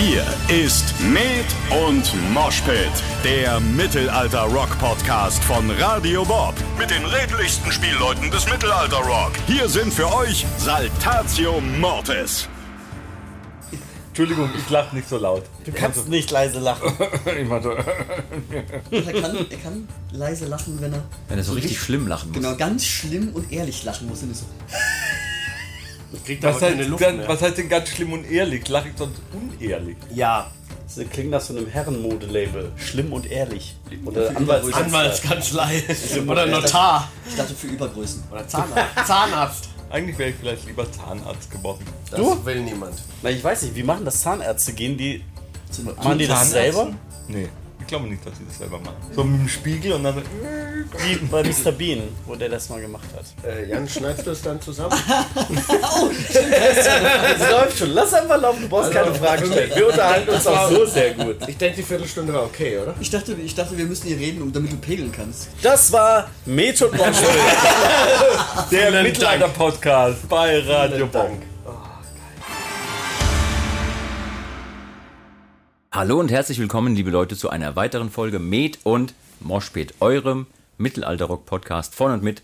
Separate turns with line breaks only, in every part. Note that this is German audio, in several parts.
Hier ist Med und Moshpit, der Mittelalter-Rock-Podcast von Radio Bob. Mit den redlichsten Spielleuten des Mittelalter-Rock. Hier sind für euch Saltatio Mortis.
Entschuldigung, ich lache nicht so laut.
Du kannst nicht leise lachen.
Ich so.
Er kann, er kann leise lachen, wenn er.
Wenn er so richtig schlimm lachen muss.
Genau, ganz schlimm und ehrlich lachen muss. Und ist so,
Kriegt
Was
aber
heißt,
keine Luft mehr.
was heißt denn ganz schlimm und ehrlich? Lache ich sonst unehrlich?
Ja, das klingt nach so einem Herrenmodelabel. Schlimm und ehrlich. Oder Anwalts
Anwaltskanzlei oder Notar
ich dachte für Übergrößen.
oder Zahnarzt. Zahnarzt.
Eigentlich wäre ich vielleicht lieber Zahnarzt geworden.
Das
Du?
will niemand.
Na, ich weiß nicht, wie machen das Zahnärzte? Gehen die. Machen die das selber?
Nee, glaube nicht, dass sie das selber machen. So mit dem Spiegel und dann so.
Wie bei Mr. Bean, wo der das mal gemacht hat.
Äh, Jan, schneidest du es dann zusammen?
Es läuft schon. Lass einfach laufen, du brauchst keine Fragen stellen. Wir unterhalten uns auch so sehr gut.
Ich denke, die Viertelstunde war okay, oder?
Ich dachte, ich dachte, wir müssen hier reden, um, damit du pegeln kannst.
Das war Met und Monster.
Der Mittelalter-Podcast bei Radio Bonk.
Hallo und herzlich willkommen, liebe Leute, zu einer weiteren Folge Med und Moshpit, eurem Mittelalter-Rock-Podcast von und mit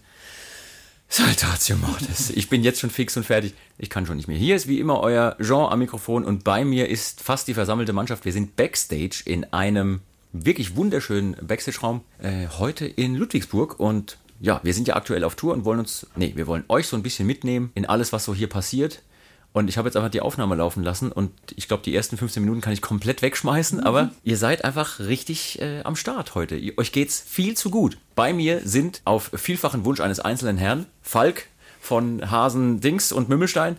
Saltatio Mortis. Ich bin jetzt schon fix und fertig. Ich kann schon nicht mehr. Hier ist wie immer euer Jean am Mikrofon und bei mir ist fast die versammelte Mannschaft. Wir sind Backstage in einem wirklich wunderschönen Backstage-Raum äh, heute in Ludwigsburg und ja, wir sind ja aktuell auf Tour und wollen uns, nee, wir wollen euch so ein bisschen mitnehmen in alles, was so hier passiert. Und ich habe jetzt einfach die Aufnahme laufen lassen und ich glaube, die ersten 15 Minuten kann ich komplett wegschmeißen, aber ihr seid einfach richtig äh, am Start heute. Ihr, euch geht's viel zu gut. Bei mir sind auf vielfachen Wunsch eines einzelnen Herrn Falk von Hasen Dings und Mümmelstein.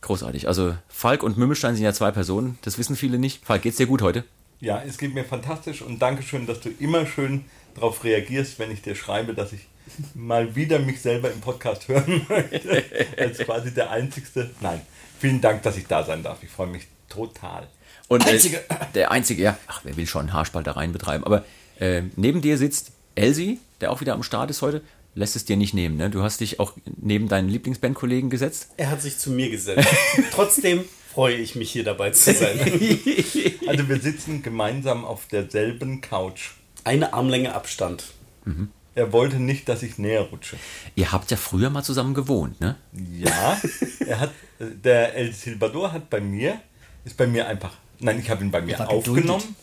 Großartig. Also Falk und Mümmelstein sind ja zwei Personen, das wissen viele nicht. Falk, geht's dir gut heute?
Ja, es geht mir fantastisch und danke schön, dass du immer schön darauf reagierst, wenn ich dir schreibe, dass ich mal wieder mich selber im Podcast hören möchte. Als quasi der Einzigste. Nein, vielen Dank, dass ich da sein darf. Ich freue mich total.
Und
Einzige.
Äh, der einzige, ja. Ach, wer will schon Haarspaltereien betreiben? Aber äh, neben dir sitzt Elsie, der auch wieder am Start ist heute. Lässt es dir nicht nehmen, ne? Du hast dich auch neben deinen Lieblingsbandkollegen gesetzt.
Er hat sich zu mir gesetzt. Trotzdem freue ich mich hier dabei zu sein.
Also wir sitzen gemeinsam auf derselben Couch.
Eine Armlänge Abstand.
Er wollte nicht, dass ich näher rutsche.
Ihr habt ja früher mal zusammen gewohnt, ne?
Ja, er hat, der El Silvador hat bei mir, ist bei mir einfach, nein, ich habe ihn bei mir
war geduldet.
aufgenommen,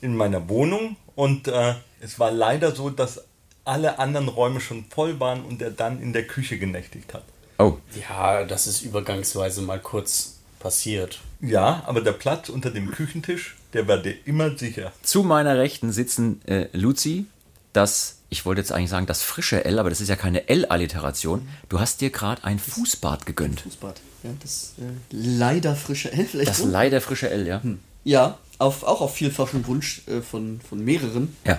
in meiner Wohnung und äh, es war leider so, dass alle anderen Räume schon voll waren und er dann in der Küche genächtigt hat.
Oh,
Ja, das ist übergangsweise mal kurz passiert.
Ja, aber der Platz unter dem Küchentisch, der war dir immer sicher.
Zu meiner Rechten sitzen äh, Luzi, das, ich wollte jetzt eigentlich sagen, das frische L, aber das ist ja keine L-Alliteration. Du hast dir gerade ein Fußbad gegönnt.
Fußbad. Ja, das äh, leider frische L vielleicht.
Das
so?
leider frische L, ja.
Ja, auf, auch auf vielfachen Wunsch äh, von, von mehreren
Ja.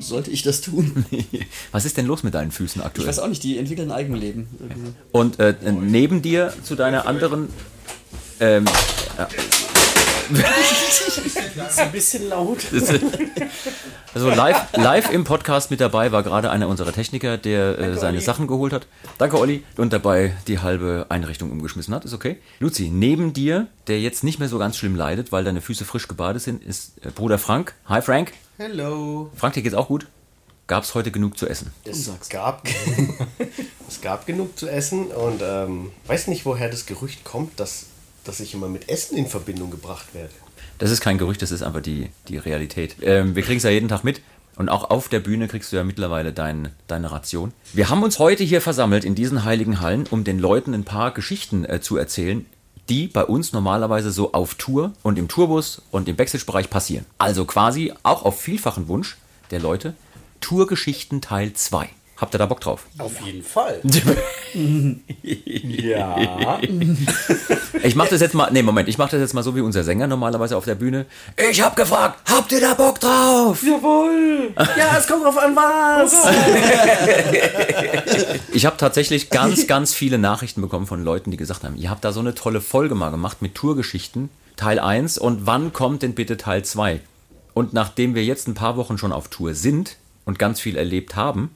sollte ich das tun.
Was ist denn los mit deinen Füßen
Ich
aktuell?
weiß auch nicht, die entwickeln ein Eigenleben. irgendwie.
Und äh, neben dir zu deiner anderen. Ähm,
Das ist ein bisschen laut.
also live, live im Podcast mit dabei war gerade einer unserer Techniker, der äh, seine Sachen geholt hat. Danke, Olli. Und dabei die halbe Einrichtung umgeschmissen hat. Ist okay. Luzi, neben dir, der jetzt nicht mehr so ganz schlimm leidet, weil deine Füße frisch gebadet sind, ist äh, Bruder Frank. Hi, Frank.
Hello.
Frank, dir geht's auch gut? Gab's heute genug zu essen?
Es gab, es gab genug zu essen und ähm, weiß nicht, woher das Gerücht kommt, dass, dass ich immer mit Essen in Verbindung gebracht werde.
Das ist kein Gerücht, das ist einfach die, die Realität. Ähm, wir kriegen es ja jeden Tag mit. Und auch auf der Bühne kriegst du ja mittlerweile dein, deine Ration. Wir haben uns heute hier versammelt in diesen heiligen Hallen, um den Leuten ein paar Geschichten äh, zu erzählen, die bei uns normalerweise so auf Tour und im Tourbus und im Backstage-Bereich passieren. Also quasi auch auf vielfachen Wunsch der Leute Tourgeschichten Teil 2. Habt ihr da Bock drauf?
Auf jeden Fall.
Ja.
Ich mach das jetzt mal, nee, Moment, ich mach das jetzt mal so wie unser Sänger normalerweise auf der Bühne. Ich hab gefragt, habt ihr da Bock drauf?
Jawohl.
Ja, es kommt drauf an, was.
Ich habe tatsächlich ganz, ganz viele Nachrichten bekommen von Leuten, die gesagt haben, ihr habt da so eine tolle Folge mal gemacht mit Tourgeschichten, Teil 1 und wann kommt denn bitte Teil 2? Und nachdem wir jetzt ein paar Wochen schon auf Tour sind und ganz viel erlebt haben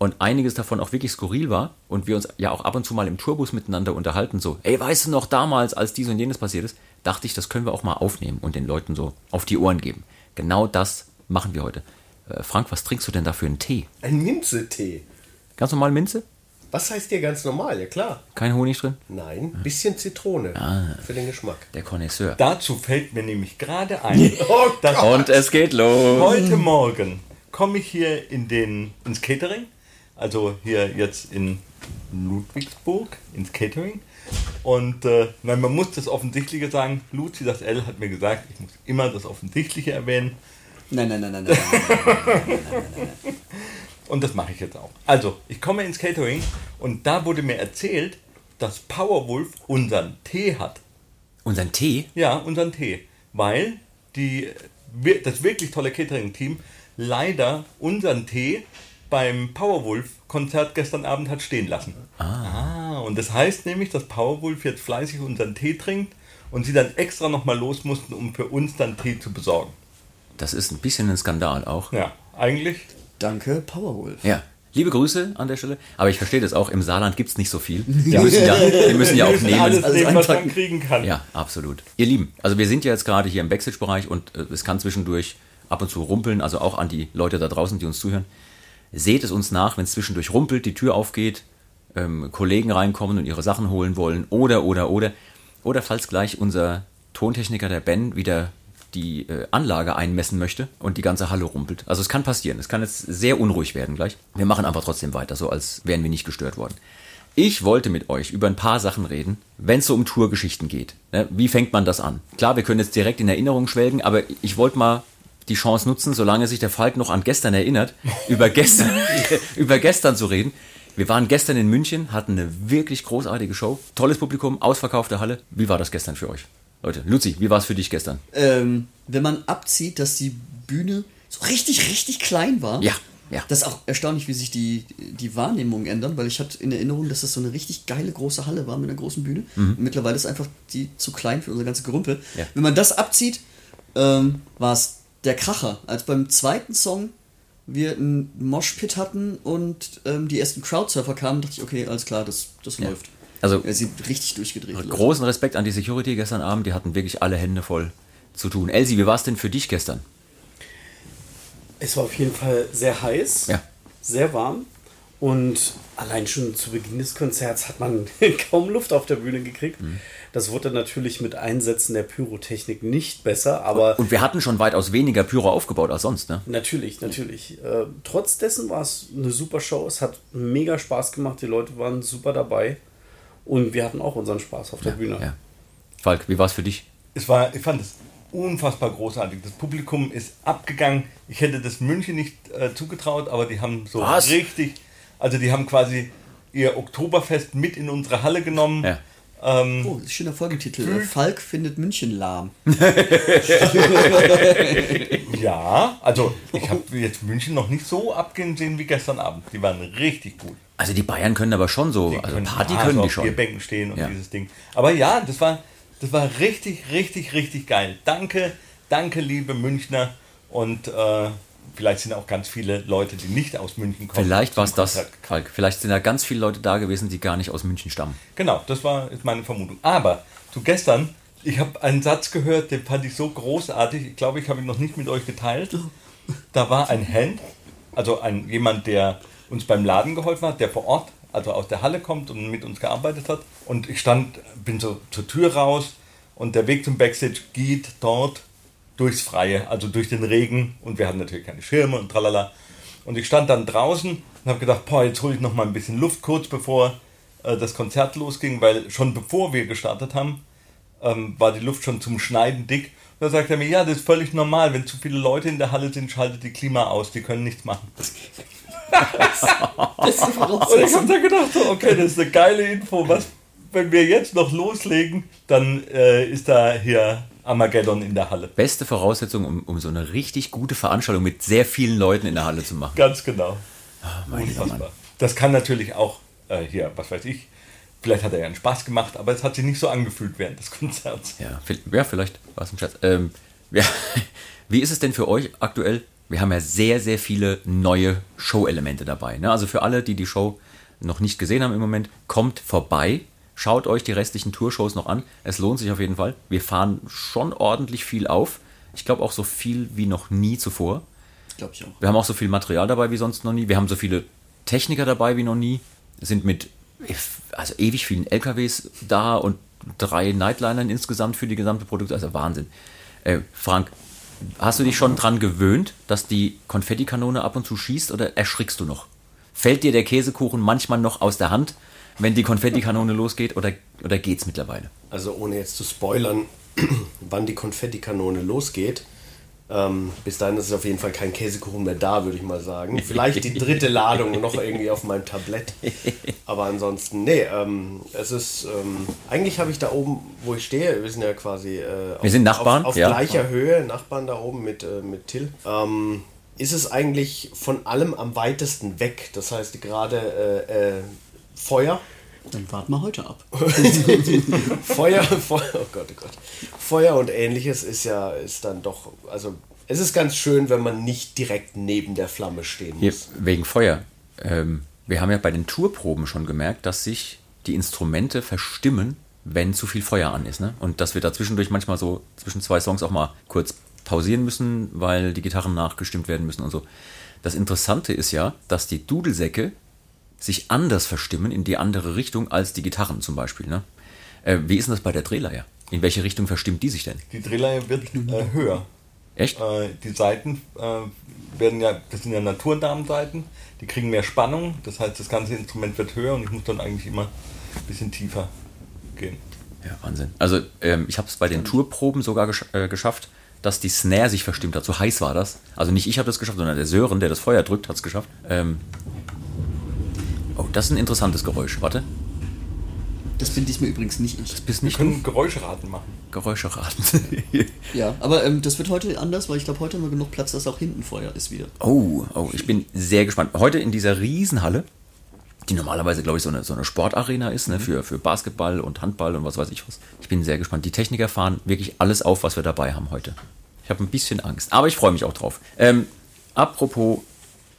und einiges davon auch wirklich skurril war und wir uns ja auch ab und zu mal im Tourbus miteinander unterhalten, so, ey, weißt du noch damals, als dies und jenes passiert ist, dachte ich, das können wir auch mal aufnehmen und den Leuten so auf die Ohren geben. Genau das machen wir heute. Äh, Frank, was trinkst du denn da für einen Tee?
Ein Minzetee.
Ganz normal Minze?
Was heißt dir ganz normal? Ja klar.
Kein Honig drin?
Nein, bisschen Zitrone für den Geschmack.
Der Connoisseur.
Dazu fällt mir nämlich gerade ein,
Oh
Und es geht los.
heute Morgen komme ich hier in den, ins Catering, also hier jetzt in Ludwigsburg, ins Catering. Und äh, nein, man muss das Offensichtliche sagen. Luzi, das L, hat mir gesagt, ich muss immer das Offensichtliche erwähnen.
Nein, nein, nein, nein, nein. nein.
Und das mache ich jetzt auch. Also, ich komme ins Catering und da wurde mir erzählt, dass Powerwolf unseren Tee hat.
Unseren Tee?
Ja, unseren Tee. Weil die, das wirklich tolle Catering-Team leider unseren Tee beim Powerwolf-Konzert gestern Abend hat stehen lassen. Ah. Und das heißt nämlich, dass Powerwolf jetzt fleißig unseren Tee trinkt und sie dann extra nochmal los mussten, um für uns dann Tee zu besorgen.
Das ist ein bisschen ein Skandal auch.
Ja, eigentlich.
Danke, Powerwolf.
Ja. Liebe Grüße an der Stelle. Aber ich verstehe das auch, im Saarland gibt es nicht so viel. Die müssen ja, die müssen ja auch nehmen.
alles nehmen, was man kriegen kann.
Ja, absolut. Ihr Lieben, also wir sind ja jetzt gerade hier im Backstage-Bereich und äh, es kann zwischendurch ab und zu rumpeln, also auch an die Leute da draußen, die uns zuhören. Seht es uns nach, wenn es zwischendurch rumpelt, die Tür aufgeht, ähm, Kollegen reinkommen und ihre Sachen holen wollen oder, oder, oder. Oder falls gleich unser Tontechniker, der Ben, wieder die äh, Anlage einmessen möchte und die ganze Halle rumpelt. Also es kann passieren. Es kann jetzt sehr unruhig werden gleich. Wir machen einfach trotzdem weiter, so als wären wir nicht gestört worden. Ich wollte mit euch über ein paar Sachen reden, wenn es so um Tourgeschichten geht. Ne, Wie fängt man das an? Klar, wir können jetzt direkt in Erinnerung schwelgen, aber ich wollte mal die Chance nutzen, solange sich der Falk noch an gestern erinnert, über gestern, über gestern zu reden. Wir waren gestern in München, hatten eine wirklich großartige Show, tolles Publikum, ausverkaufte Halle. Wie war das gestern für euch? Leute, Luzi, wie war es für dich gestern?
Ähm, wenn man abzieht, dass die Bühne so richtig, richtig klein war.
Ja, ja.
Das ist auch erstaunlich, wie sich die, die Wahrnehmungen ändern, weil ich hatte in Erinnerung, dass das so eine richtig geile große Halle war mit einer großen Bühne. Und mittlerweile ist einfach die zu klein für unsere ganze Gruppe.
Mhm. Ja.
Wenn man das abzieht, ähm, war es der Kracher. Als beim zweiten Song wir einen Moshpit hatten und ähm, die ersten Crowdsurfer kamen, dachte ich, okay, alles klar, das, das läuft.
Also-
er sind richtig durchgedreht. Leute.
Großen Respekt an die Security gestern Abend, die hatten wirklich alle Hände voll zu tun. Elsie, wie war es denn für dich gestern?
Es war auf jeden Fall sehr heiß,
Ja.
sehr warm und allein schon zu Beginn des Konzerts hat man kaum Luft auf der Bühne gekriegt.
Mhm.
Das wurde natürlich mit Einsätzen der Pyrotechnik nicht besser, aber
Und wir hatten schon weitaus weniger Pyro aufgebaut als sonst, ne?
natürlich, natürlich. Äh, trotz dessen war es eine super Show. Es hat mega Spaß gemacht. Die Leute waren super dabei und wir hatten auch unseren Spaß auf der Bühne.
Ja. Falk, wie war es für dich?
es war, ich fand es unfassbar großartig. Das Publikum ist abgegangen. Ich hätte das München nicht äh, zugetraut, aber die haben so
Was?
richtig, also die haben quasi ihr Oktoberfest mit in unsere Halle genommen.
Ja.
Ähm,
Oh, schöner Folgetitel. Äh, Falk findet München lahm.
ja, also ich habe jetzt München noch nicht so abgehen sehen wie gestern Abend. Die waren richtig gut.
Also die Bayern können aber schon so,
Die
also
können-
Party
ja,
können
so
die
auf
schon.
Bierbänken stehen und
Ja.
dieses Ding. Aber ja, das war, das war richtig, richtig, richtig geil. Danke, danke, liebe Münchner. Und äh, vielleicht sind auch ganz viele Leute, die nicht aus München kommen.
Vielleicht war es das. Falk. Vielleicht sind da ganz viele Leute da gewesen, die gar nicht aus München stammen.
Genau, das war ist meine Vermutung. Aber zu gestern, ich habe einen Satz gehört, den fand ich so großartig. Ich glaube, ich habe ihn noch nicht mit euch geteilt. Da war ein Hand, also ein, jemand, der uns beim Laden geholfen hat, der vor Ort, also aus der Halle kommt und mit uns gearbeitet hat. Und ich stand, bin so zur Tür raus und der Weg zum Backstage geht dort durchs Freie, also durch den Regen. Und wir hatten natürlich keine Schirme und tralala. Und ich stand dann draußen und habe gedacht, boah, jetzt hole ich noch mal ein bisschen Luft, kurz bevor äh, das Konzert losging, weil schon bevor wir gestartet haben, ähm, war die Luft schon zum Schneiden dick. Und da sagt er mir, ja, das ist völlig normal, wenn zu viele Leute in der Halle sind, schaltet die Klima aus, die können nichts machen.
Das
Und ich habe da gedacht, so, okay, das ist eine geile Info. Was, wenn wir jetzt noch loslegen, dann äh, ist da hier Armageddon in der Halle.
Beste Voraussetzung, um, um so eine richtig gute Veranstaltung mit sehr vielen Leuten in der Halle zu machen.
Ganz genau.
mein Mann.
Unfassbar. Das kann natürlich auch äh, hier, was weiß ich, vielleicht hat er ja einen Spaß gemacht, aber es hat sich nicht so angefühlt während des Konzerts.
Ja, ja vielleicht war es ein Scherz. Ähm, ja, wie ist es denn für euch aktuell wir haben ja sehr, sehr viele neue Show-Elemente dabei. Ne? Also für alle, die die Show noch nicht gesehen haben im Moment, kommt vorbei. Schaut euch die restlichen Tourshows noch an. Es lohnt sich auf jeden Fall. Wir fahren schon ordentlich viel auf. Ich glaube auch so viel wie noch nie zuvor.
Glaube ich auch.
Wir haben auch so viel Material dabei wie sonst noch nie. Wir haben so viele Techniker dabei wie noch nie. Sind mit also ewig vielen LKWs da und drei Nightlinern insgesamt für die gesamte Produkte. Also Wahnsinn. Äh, Frank, hast du dich schon dran gewöhnt, dass die Konfettikanone ab und zu schießt oder erschrickst du noch? Fällt dir der Käsekuchen manchmal noch aus der Hand, wenn die Konfettikanone losgeht oder, oder geht's mittlerweile?
Also ohne jetzt zu spoilern, wann die Konfettikanone losgeht, ähm, bis dahin ist es auf jeden Fall kein Käsekuchen mehr da, würde ich mal sagen. Vielleicht die dritte Ladung noch irgendwie auf meinem Tablett. Aber ansonsten, nee, ähm, es ist, ähm, eigentlich habe ich da oben, wo ich stehe, wir sind ja quasi äh, auf,
Wir sind Nachbarn,
auf, auf
ja.
gleicher Höhe, Nachbarn da oben mit, äh, mit Till. Ähm, ist es eigentlich von allem am weitesten weg. Das heißt, gerade äh, äh, Feuer,
Dann warten wir heute ab.
Feuer, Feuer, oh Gott, oh Gott. Feuer und ähnliches ist ja, ist dann doch, also es ist ganz schön, wenn man nicht direkt neben der Flamme stehen
Hier,
muss.
wegen Feuer. Ähm, wir haben ja bei den Tourproben schon gemerkt, dass sich die Instrumente verstimmen, wenn zu viel Feuer an ist. Ne? Und dass wir da zwischendurch manchmal so zwischen zwei Songs auch mal kurz pausieren müssen, weil die Gitarren nachgestimmt werden müssen und so. Das Interessante ist ja, dass die Dudelsäcke sich anders verstimmen in die andere Richtung als die Gitarren zum Beispiel. Ne? Äh, wie ist denn das bei der Drehleier? In welche Richtung verstimmt die sich denn?
Die Drehleihe wird äh, höher.
Echt?
Äh, die Seiten äh, werden ja, das sind ja Naturdamenseiten, die kriegen mehr Spannung, das heißt, das ganze Instrument wird höher und ich muss dann eigentlich immer ein bisschen tiefer gehen.
Ja, Wahnsinn. Also ähm, ich habe es bei den Tourproben sogar gesch äh, geschafft, dass die Snare sich verstimmt hat. So heiß war das. Also nicht ich habe das geschafft, sondern der Sören, der das Feuer drückt, hat es geschafft. Ähm oh, das ist ein interessantes Geräusch. Warte,
Das bin diesmal übrigens nicht ich.
das bist
Wir
nicht du.
können Geräuscheraten machen.
Geräusche raten.
Ja, aber ähm, das wird heute anders, weil ich glaube, heute haben wir genug Platz, dass auch hinten Feuer ist wieder.
oh, oh, ich bin sehr gespannt. Heute in dieser Riesenhalle, die normalerweise, glaube ich, so eine, so eine Sportarena ist, ne, für, für Basketball und Handball und was weiß ich was. Ich bin sehr gespannt. Die Techniker fahren wirklich alles auf, was wir dabei haben heute. Ich habe ein bisschen Angst, aber ich freue mich auch drauf. Ähm, apropos,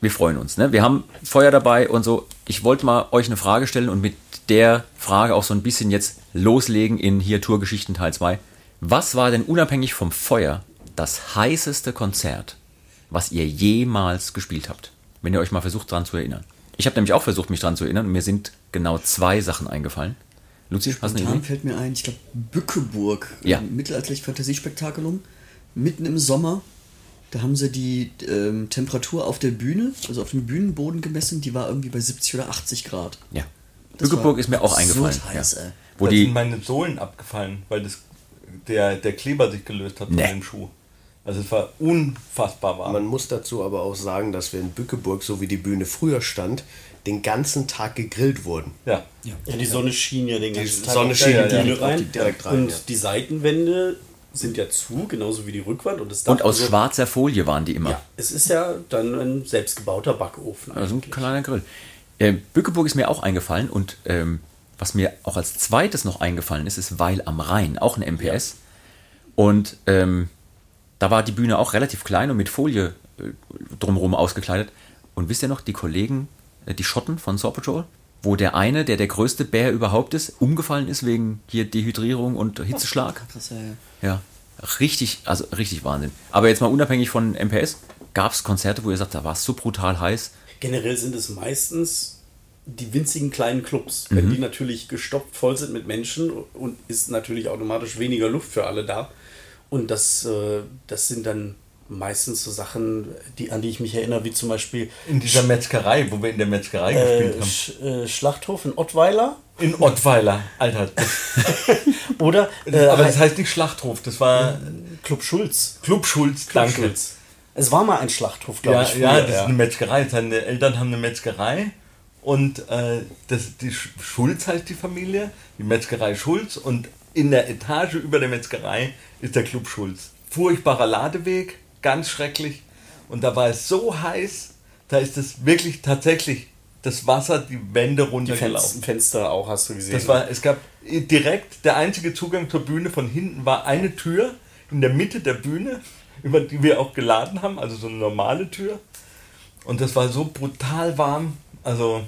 wir freuen uns. Ne? Wir haben Feuer dabei und so. Ich wollte mal euch eine Frage stellen und mit der Frage auch so ein bisschen jetzt loslegen in hier Tourgeschichten Teil 2. Was war denn unabhängig vom Feuer das heißeste Konzert, was ihr jemals gespielt habt? Wenn ihr euch mal versucht dran zu erinnern. Ich habe nämlich auch versucht, mich dran zu erinnern und mir sind genau zwei Sachen eingefallen. Luzi, hast du eine Idee?
fällt mir ein, ich glaube, Bückeburg,
Ja.
ein mittelalterliches Fantasiespektakulum, mitten im Sommer. Da haben sie die ähm, Temperatur auf der Bühne, also auf dem Bühnenboden gemessen, die war irgendwie bei 70 oder 80 Grad.
Ja. Bückeburg ist mir auch eingefallen.
heiß,
ja.
ey.
Wo
da
die,
sind meine Sohlen abgefallen, weil das, der, der Kleber sich gelöst hat von
Nee.
dem Schuh. Also es war unfassbar warm.
Man muss dazu aber auch sagen, dass wir in Bückeburg, so wie die Bühne früher stand, den ganzen Tag gegrillt wurden.
ja.
Ja, die Sonne schien ja den ganzen Tag
Sonne schien
die
ja
Bühne
direkt
rein.
die- direkt rein,
und
ja.
die Seitenwände sind ja zu, genauso wie die Rückwand. Und, das Dach.
und aus
Also,
schwarzer Folie waren die immer.
Ja, es ist ja dann ein selbstgebauter Backofen.
Also ein kleiner Grill. Äh, Bückeburg ist mir auch eingefallen und ähm, was mir auch als zweites noch eingefallen ist, ist Weil am Rhein, auch ein MPS. Und ähm, da war die Bühne auch relativ klein und mit Folie äh, drumherum ausgekleidet. Und wisst ihr noch, die Kollegen, äh, die Schotten von Saw Patrol, wo der eine, der der größte Bär überhaupt ist, umgefallen ist wegen hier Dehydrierung und Hitzeschlag?
Krass, ja, ja.
Ja, richtig, also richtig Wahnsinn. Aber jetzt mal unabhängig von MPS, gab es Konzerte, wo ihr sagt, da war es so brutal heiß.
Generell sind es meistens die winzigen kleinen Clubs. Wenn
Mhm.
die natürlich gestopft voll sind mit Menschen und ist natürlich automatisch weniger Luft für alle da. Und das, äh, das sind dann meistens so Sachen, die, an die ich mich erinnere, wie zum Beispiel
In dieser Metzgerei, wo wir in der Metzgerei
äh,
gespielt haben.
Sch äh, Schlachthof in Ottweiler.
In Ottweiler, Alter.
Oder äh,
aber das heißt nicht Schlachthof, das war
Club Schulz.
Club Schulz,
Club
danke.
Schulz. Es war mal ein Schlachthof, glaube
Ja,
ich.
ja,
früher,
das ist eine Metzgerei. Seine Eltern haben eine Metzgerei und äh, das, die Sch- Schulz heißt die Familie, die Metzgerei Schulz und in der Etage über der Metzgerei ist der Club Schulz. Furchtbarer Ladeweg, ganz schrecklich und da war es so heiß, da ist es wirklich tatsächlich das Wasser die Wände
Die Fenster,
runtergelaufen.
Fenster auch hast du gesehen.
Das war, es gab direkt, der einzige Zugang zur Bühne von hinten war eine Tür. in der Mitte der Bühne, über die wir auch geladen haben, also so eine normale Tür. Und das war so brutal warm. Also,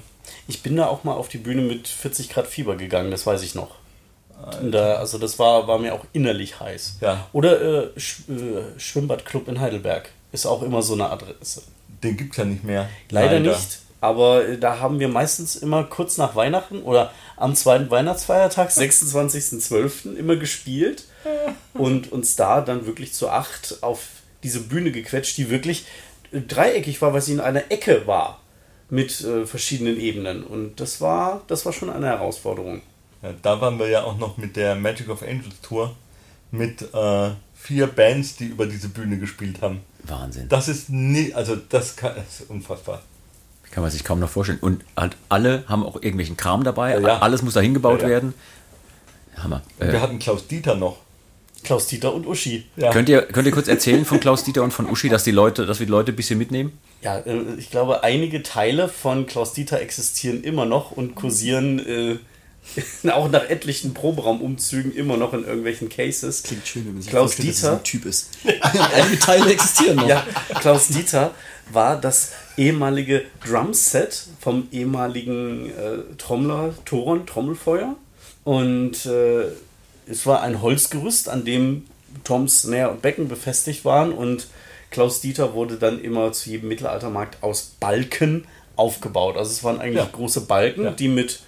Ich bin da auch mal auf die Bühne mit 40 Grad Fieber gegangen, das weiß ich noch. Da, also das war, war mir auch innerlich heiß.
Ja.
Oder äh, Sch äh, Schwimmbadclub in Heidelberg ist auch immer so eine Adresse.
den gibt es ja nicht mehr.
Leider, nicht, aber äh, da haben wir meistens immer kurz nach Weihnachten oder am zweiten Weihnachtsfeiertag, 26.12. immer gespielt und uns da dann wirklich zu acht auf diese Bühne gequetscht, die wirklich äh, dreieckig war, weil sie in einer Ecke war mit äh, verschiedenen Ebenen und das war das war schon eine Herausforderung.
Ja, da waren wir ja auch noch mit der Magic of Angels Tour mit äh, vier Bands, die über diese Bühne gespielt haben.
Wahnsinn.
Das ist nie, also das, kann, das ist unfassbar.
Kann man sich kaum noch vorstellen. Und halt alle haben auch irgendwelchen Kram dabei.
Ja.
Alles muss da hingebaut
Ja, ja.
werden. Hammer. Äh,
wir hatten Klaus Dieter noch.
Klaus Dieter und Uschi.
Ja.
könnt, ihr, könnt ihr kurz erzählen von Klaus Dieter und von Uschi, dass die Leute, dass wir die Leute ein bisschen mitnehmen?
Ja, äh, ich glaube, einige Teile von Klaus Dieter existieren immer noch und kursieren äh, auch nach etlichen Proberaumumzügen immer noch in irgendwelchen Cases.
Klingt schön, wenn man sich
Klaus
vorstellt, dass
Dieter,
ein Typ ist. Einige Teile existieren noch.
ja, Klaus Dieter war das ehemalige Drumset vom ehemaligen äh, Trommler Thoron Trommelfeuer. Und äh, es war ein Holzgerüst, an dem Toms Snare und Becken befestigt waren. Und Klaus Dieter wurde dann immer zu jedem Mittelaltermarkt aus Balken aufgebaut. Also es waren eigentlich
Ja.
große Balken,
Ja.
die mit,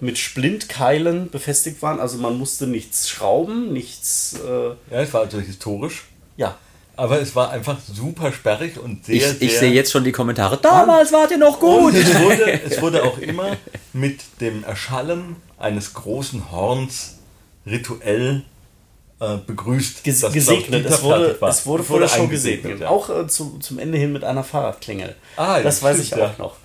mit Splintkeilen befestigt waren. Also man musste nichts schrauben, nichts... Äh,
Ja, es war also historisch,
ja,
aber es war einfach super sperrig und sehr,
Ich,
sehr...
ich sehe jetzt schon die Kommentare. Damals wart ihr noch gut.
Und es wurde, es wurde auch immer mit dem Erschallen eines großen Horns rituell äh, begrüßt.
Ges
dass
gesegnet. Es wurde, es wurde der Show
eingesegnet,
gesegnet.
ja.
Auch äh, zu, zum Ende hin mit einer Fahrradklingel.
Ah, ja,
das weiß ich
stimmt,
auch
ja.
noch.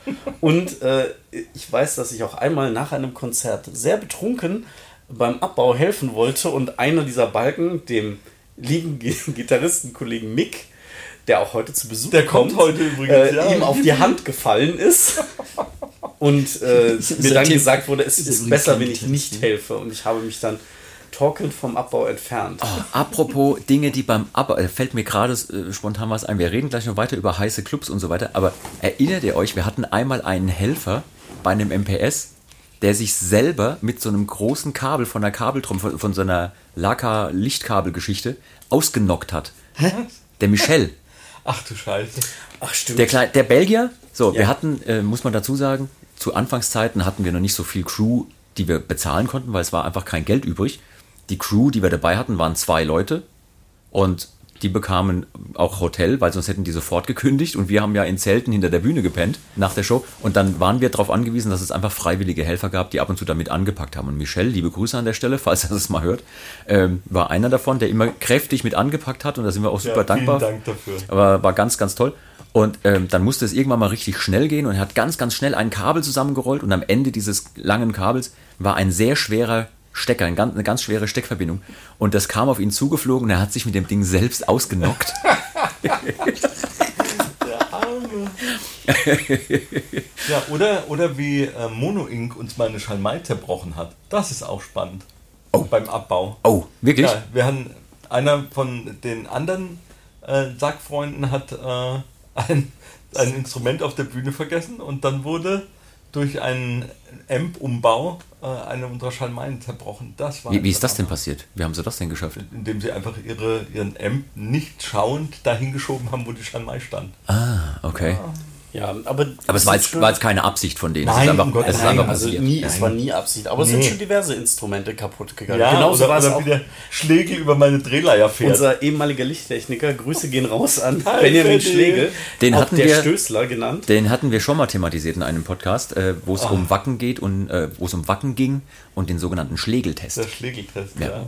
Und äh, ich weiß, dass ich auch einmal nach einem Konzert sehr betrunken beim Abbau helfen wollte und einer dieser Balken, dem lieben Gi- Gitarristenkollegen Mick, der auch heute zu Besuch
Der kommt heute übrigens,
äh,
ja.
ihm auf die Hand gefallen ist. Und äh, mir dann gesagt wurde, es
ist
besser, wenn ich nicht helfe. Und ich habe mich dann torkelnd vom Abbau entfernt.
Apropos Dinge, die beim Abbau, äh, fällt mir gerade äh, spontan was ein. Wir reden gleich noch weiter über heiße Clubs und so weiter. Aber erinnert ihr euch, wir hatten einmal einen Helfer bei einem MPS, der sich selber mit so einem großen Kabel von der Kabeltrommel, von, von so einer Laka-Lichtkabelgeschichte ausgenockt hat. Der Michel.
Ach du Scheiße.
Ach stimmt.
Der, Klei- der Belgier, so,
Ja.
wir hatten, äh, muss man dazu sagen, zu Anfangszeiten hatten wir noch nicht so viel Crew, die wir bezahlen konnten, weil es war einfach kein Geld übrig. Die Crew, die wir dabei hatten, waren zwei Leute und die bekamen auch Hotel, weil sonst hätten die sofort gekündigt und wir haben ja in Zelten hinter der Bühne gepennt nach der Show und dann waren wir darauf angewiesen, dass es einfach freiwillige Helfer gab, die ab und zu damit angepackt haben. Und Michel, liebe Grüße an der Stelle, falls er das mal hört, ähm, war einer davon, der immer kräftig mit angepackt hat und da sind wir auch super
Ja,
dankbar.
Vielen Dank dafür.
Aber war ganz, ganz toll. Und ähm, dann musste es irgendwann mal richtig schnell gehen und er hat ganz, ganz schnell ein Kabel zusammengerollt und am Ende dieses langen Kabels war ein sehr schwerer Stecker, ein ganz, eine ganz schwere Steckverbindung. Und das kam auf ihn zugeflogen und er hat sich mit dem Ding selbst ausgenockt.
Ja, oder, oder wie äh, Mono Inc. uns mal eine Schalmei zerbrochen hat. Das ist auch spannend. Beim Abbau.
Oh, wirklich?
Ja, wir haben einer von den anderen äh, Sackfreunden hat äh, ein, ein Instrument auf der Bühne vergessen und dann wurde durch einen Amp-Umbau äh, eine unserer Schalmeien zerbrochen. Das war
Wie, wie ist das denn passiert? Wie haben sie das denn geschafft?
Indem sie einfach ihre, ihren Amp nicht schauend dahin geschoben haben, wo die Schalmei stand.
Ah, okay.
Ja, aber,
Aber es war jetzt, war jetzt keine Absicht von denen. es
Nein,
ist einfach,
Gottes
es ist
Willen.
einfach
also
passiert.
nie, es war nie Absicht. Aber es
Nee.
sind schon diverse Instrumente kaputt gegangen.
Ja,
Genauso war es auch
wie der Schlegel über meine Drehleier fährt.
unser ehemaliger Lichttechniker. Grüße gehen raus an
Hi,
Benjamin. Schlegel.
Den hatten
der
wir-
Stößler genannt.
Den hatten wir schon mal thematisiert in einem Podcast, äh, wo es
Ah.
um Wacken geht und äh, wo es um Wacken ging und den sogenannten Schlegeltest.
Der Schlegeltest,
Ja.
ja.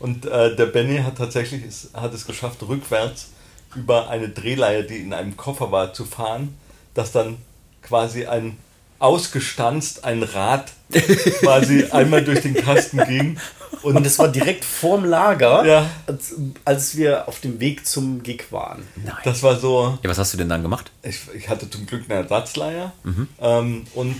Und äh, der Benny hat tatsächlich es, hat es geschafft, rückwärts über eine Drehleihe, die in einem Koffer war, zu fahren, dass dann quasi ein ausgestanzt ein Rad quasi einmal durch den Kasten ging. Und,
Und es war direkt vorm Lager,
Ja.
als, als wir auf dem Weg zum Gig waren.
Nein.
das war so,
Ja, was hast du denn dann gemacht?
ich, ich hatte zum Glück eine Ersatzleier. Ähm, und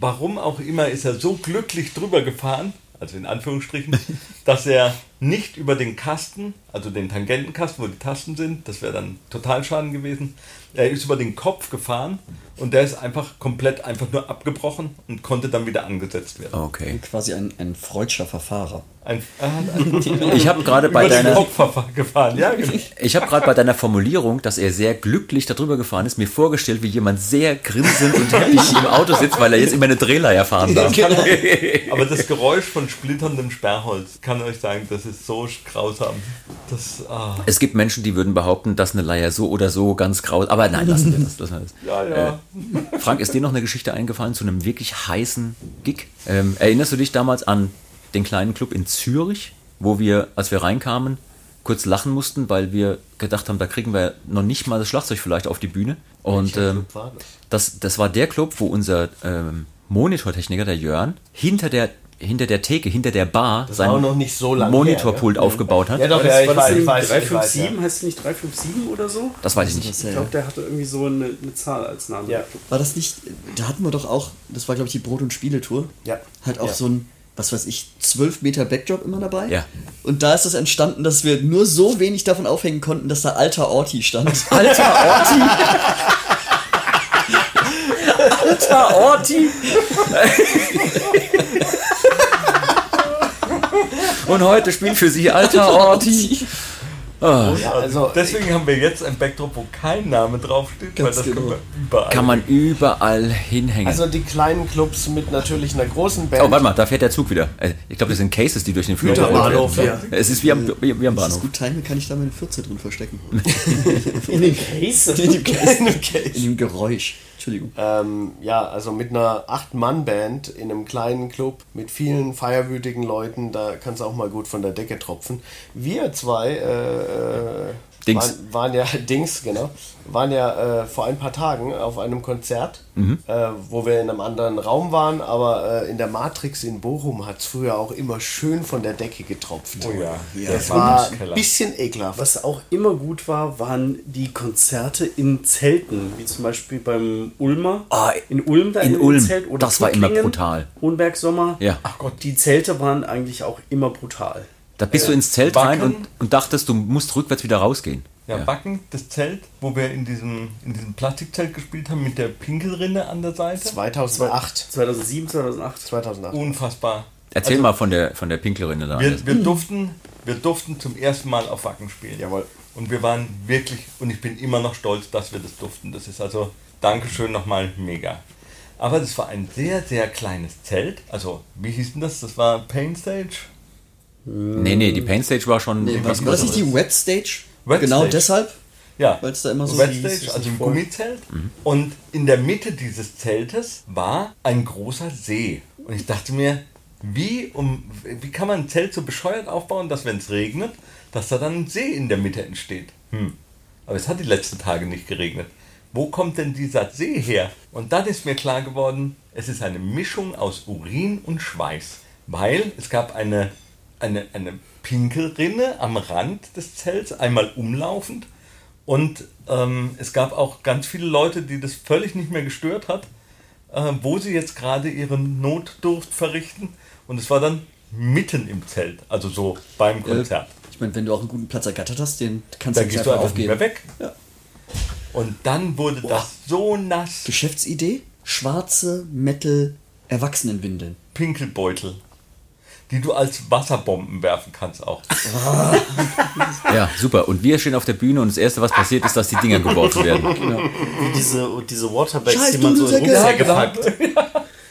warum auch immer ist er so glücklich drüber gefahren, also in Anführungsstrichen, dass er nicht über den Kasten, also den Tangentenkasten, wo die Tasten sind, das wäre dann total schaden gewesen. Er ist über den Kopf gefahren und der ist einfach komplett einfach nur abgebrochen und konnte dann wieder angesetzt werden.
Okay.
Quasi ein, ein freudscher Verfahrer.
Ein, er hat ein,
Ich habe gerade bei deiner
gefahren, ja, genau.
ich habe gerade bei deiner Formulierung, dass er sehr glücklich darüber gefahren ist, mir vorgestellt, wie jemand sehr grinsend und happy im Auto sitzt, weil er jetzt immer eine Drehleier fahren darf.
Aber das Geräusch von splitterndem Sperrholz, kann euch sagen, das ist so grausam. Das, ah,
Es gibt Menschen, die würden behaupten, dass eine Leier so oder so ganz grau. Aber nein, lassen wir das. Lassen wir das.
ja, ja.
Frank, ist dir noch eine Geschichte eingefallen zu einem wirklich heißen Gig? Ähm, erinnerst du dich damals an den kleinen Club in Zürich, wo wir, als wir reinkamen, kurz lachen mussten, weil wir gedacht haben, da kriegen wir noch nicht mal das Schlagzeug vielleicht auf die Bühne. Und ähm,
das?
das, das war der Club, wo unser ähm, Monitortechniker, der Jörn, hinter der, hinter der Theke, hinter der Bar
Das
sein
noch nicht so lange
Monitorpult
her, gell?
aufgebaut hat.
Ja, doch,
War
ja,
das,
ich
war das
weiß, ich weiß, ich
357?
weiß, ja.
Heißt es nicht 357 oder so?
Das weiß ich nicht.
Das,
Ich
ja,
glaube, der hatte irgendwie so eine, eine Zahl als Name.
Ja.
War das nicht, da hatten wir doch auch, das war glaube ich die Brot- und Spieletour,
Ja.
halt auch
Ja.
so ein, was weiß ich, 12 Meter Backdrop immer dabei.
Ja.
Und da ist es entstanden, dass wir nur so wenig davon aufhängen konnten, dass da alter Orti stand.
Alter Orti! Alter Orti! Und heute spielt für Sie Alter Orti.
Ja, also,
Deswegen haben wir jetzt ein Backdrop, wo kein Name draufsteht, weil das
genau.
können wir überall.
Kann man überall hinhängen.
also die kleinen Clubs mit natürlich einer großen Band.
oh, warte mal, da fährt der Zug wieder. Äh, Ich glaube, das sind Cases, die durch den Flur
Hinter
gerollt
Bahnhof,
werden. Es ist wie am, wie, wie am
Das ist
Bahnhof.
gut timen, kann ich da meine 14 drin verstecken.
In den Case?
In dem, Case, in dem Geräusch. Entschuldigung.
Ähm, ja, also mit einer Acht-Mann-Band in einem kleinen Club mit vielen feierwütigen Leuten, da kann es auch mal gut von der Decke tropfen. Wir zwei äh, äh,
Dings.
Waren, waren ja Dings, genau, waren ja äh, vor ein paar Tagen auf einem Konzert, äh, wo wir in einem anderen Raum waren, aber äh, in der Matrix in Bochum hat es früher auch immer schön von der Decke getropft.
Oh ja. Ja,
das war ein bisschen ekelhaft.
Was auch immer gut war, waren die Konzerte in Zelten, wie zum Beispiel beim Ulmer.
Ah,
in Ulm da
in
dem
Ulm.
Zelt oder
Das war immer brutal.
Hohenberg Sommer.
Ja.
Ach Gott, die Zelte waren eigentlich auch immer brutal.
Da bist du ins Zelt rein
Wacken.
und, und dachtest, du musst rückwärts wieder rausgehen.
Ja, Backen, das Zelt, wo wir in diesem, in diesem Plastikzelt gespielt haben mit der Pinkelrinne an der Seite.
2008.
2007, 2008.
2008.
Unfassbar.
Erzähl mal von der, von der Pinkelrinne da.
Wir, wir, durften, wir durften zum ersten Mal auf Wacken spielen.
Jawohl.
Und wir waren wirklich, und ich bin immer noch stolz, dass wir das durften. Das ist also, Dankeschön nochmal, mega. Aber das war ein sehr, sehr kleines Zelt. Also, wie hieß denn das? Das war Pain Stage?
Nee, nee, die Pain Stage war schon
Nee,
etwas
war, das nicht die Wet Stage?
Wet
genau
Stage.
deshalb,
Ja.
weil es da immer so
Wet
hieß,
Stage,
ist
also ein
voll.
Gummizelt. Und in der Mitte dieses Zeltes war ein großer See. Und ich dachte mir, wie, um, wie kann man ein Zelt so bescheuert aufbauen, dass wenn es regnet, dass da dann ein See in der Mitte entsteht? Hm. Aber es hat die letzten Tage nicht geregnet. Wo kommt denn dieser See her? Und dann ist mir klar geworden, es ist eine Mischung aus Urin und Schweiß. Weil es gab eine, eine, eine Pinkelrinne am Rand des Zelts, einmal umlaufend. Und ähm, es gab auch ganz viele Leute, die das völlig nicht mehr gestört hat, äh, wo sie jetzt gerade ihren Notdurft verrichten. Und es war dann mitten im Zelt, also so beim Konzert.
Ich meine, wenn du auch einen guten Platz ergattert hast, den kannst
da
du nicht einfach
einfach nicht
aufgeben.
mehr weg.
Ja.
Und dann wurde das so nass.
Geschäftsidee? Schwarze Metal-Erwachsenenwindeln.
Pinkelbeutel, die du als Wasserbomben werfen kannst auch.
Ja, super. Und wir stehen auf der Bühne und das Erste, was passiert, ist, dass die Dinger geworfen werden.
Wie diese, diese Waterbags,
Scheiß
die man so in den. Rucksack gepackt.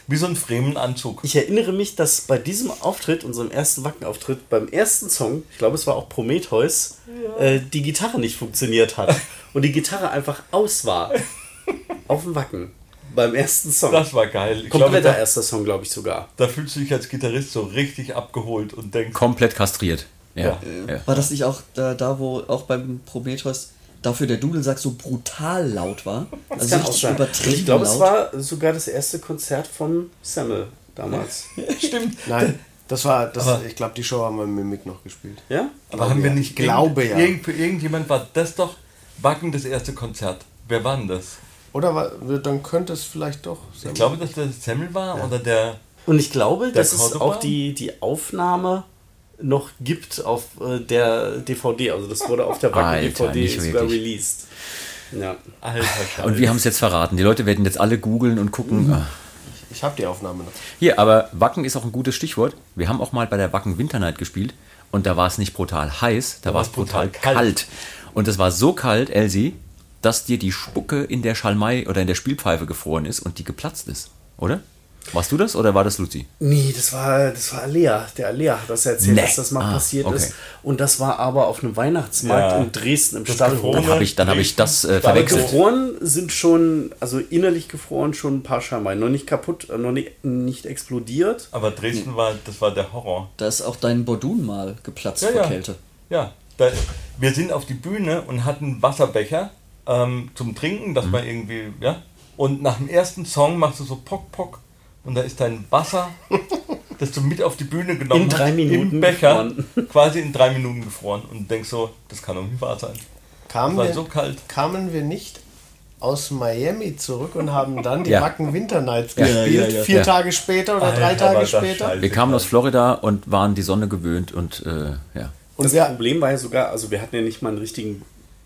Wie so ein Fremenanzug.
Ich erinnere mich, dass bei diesem Auftritt, unserem ersten Wackenauftritt, beim ersten Song, ich glaube, es war auch Prometheus, äh, die Gitarre nicht funktioniert hat. Und die Gitarre einfach aus war. Auf dem Wacken. Beim ersten Song.
Das war geil. Ich glaube,
Kompletter
da,
erster Song, glaube ich sogar.
da fühlst du dich als Gitarrist so richtig abgeholt und denkst,
Komplett kastriert. Ja. ja.
War das nicht auch da, da wo auch beim Prometheus dafür der Dudelsack so brutal laut war? Also
Kann auch
richtig übertrieben
Ich glaube, es war sogar das erste Konzert von Samuel damals.
stimmt.
Nein, das war, das,
Aber-
ich glaube, die Show haben wir mit Mick noch gespielt.
Ja?
Aber haben wir nicht.
Glaube
irgend-
ja.
Irgend, für irgendjemand war das doch Wacken das erste Konzert. Wer war denn das?
Oder dann könnte es vielleicht doch
Ich glaube, dass der Semmel war oder der.
Und ich glaube, das ist
Cordoba?
auch die, die Aufnahme noch gibt auf äh, der DVD. Also das wurde auf der Wacken
Alter,
DVD
nicht
sogar released. Ja.
Alter Scheiße.
Und wir haben es jetzt verraten. Die Leute werden jetzt alle googeln und gucken. ah.
Ich habe die Aufnahme noch.
Hier, aber Wacken ist auch ein gutes Stichwort. Wir haben auch mal bei der Wacken Winternight gespielt und da war es nicht brutal heiß, da, war es brutal kalt. Und es war so kalt, Elsie, dass dir die Spucke in der Schalmei oder in der Spielpfeife gefroren ist und die geplatzt ist, oder? Warst du das oder war das Luzi?
Nee, das war, das war Alea. Der Alea hat das erzählt,
Nee.
dass das mal
Ah,
passiert
okay.
ist. Und das war aber auf einem Weihnachtsmarkt
Ja.
in Dresden im
gefrorene-
Dann habe ich, dann hab ich das äh,
Aber
verwechselt.
gefroren sind schon, also innerlich gefroren schon ein paar Schalmeien. Noch nicht kaputt, äh, noch nicht, nicht explodiert.
Aber Dresden war, das war der Horror.
Da ist auch dein Bordun mal geplatzt
Ja,
vor
ja.
Kälte.
Ja, da, wir sind auf die Bühne und hatten Wasserbecher ähm, zum Trinken,
Mhm.
das war irgendwie, ja. Und nach dem ersten Song machst du so Pock, Pock und da ist dein Wasser, das du mit auf die Bühne genommen
In drei
hast,
Minuten
im Becher,
gefroren.
quasi in drei Minuten gefroren und denkst so, das kann doch nicht wahr sein.
Kamen
war
wir,
so kalt.
kamen wir nicht aus Miami zurück und haben dann die
Ja.
Wacken Winter Nights
Ja.
gespielt,
Ja, ja, ja.
vier
Ja.
Tage später oder drei
Alter, war
Tage später.
Wir kamen aus Florida und waren die Sonne gewöhnt und äh, ja.
Und
das Problem war ja sogar, also wir hatten ja nicht mal einen richtigen,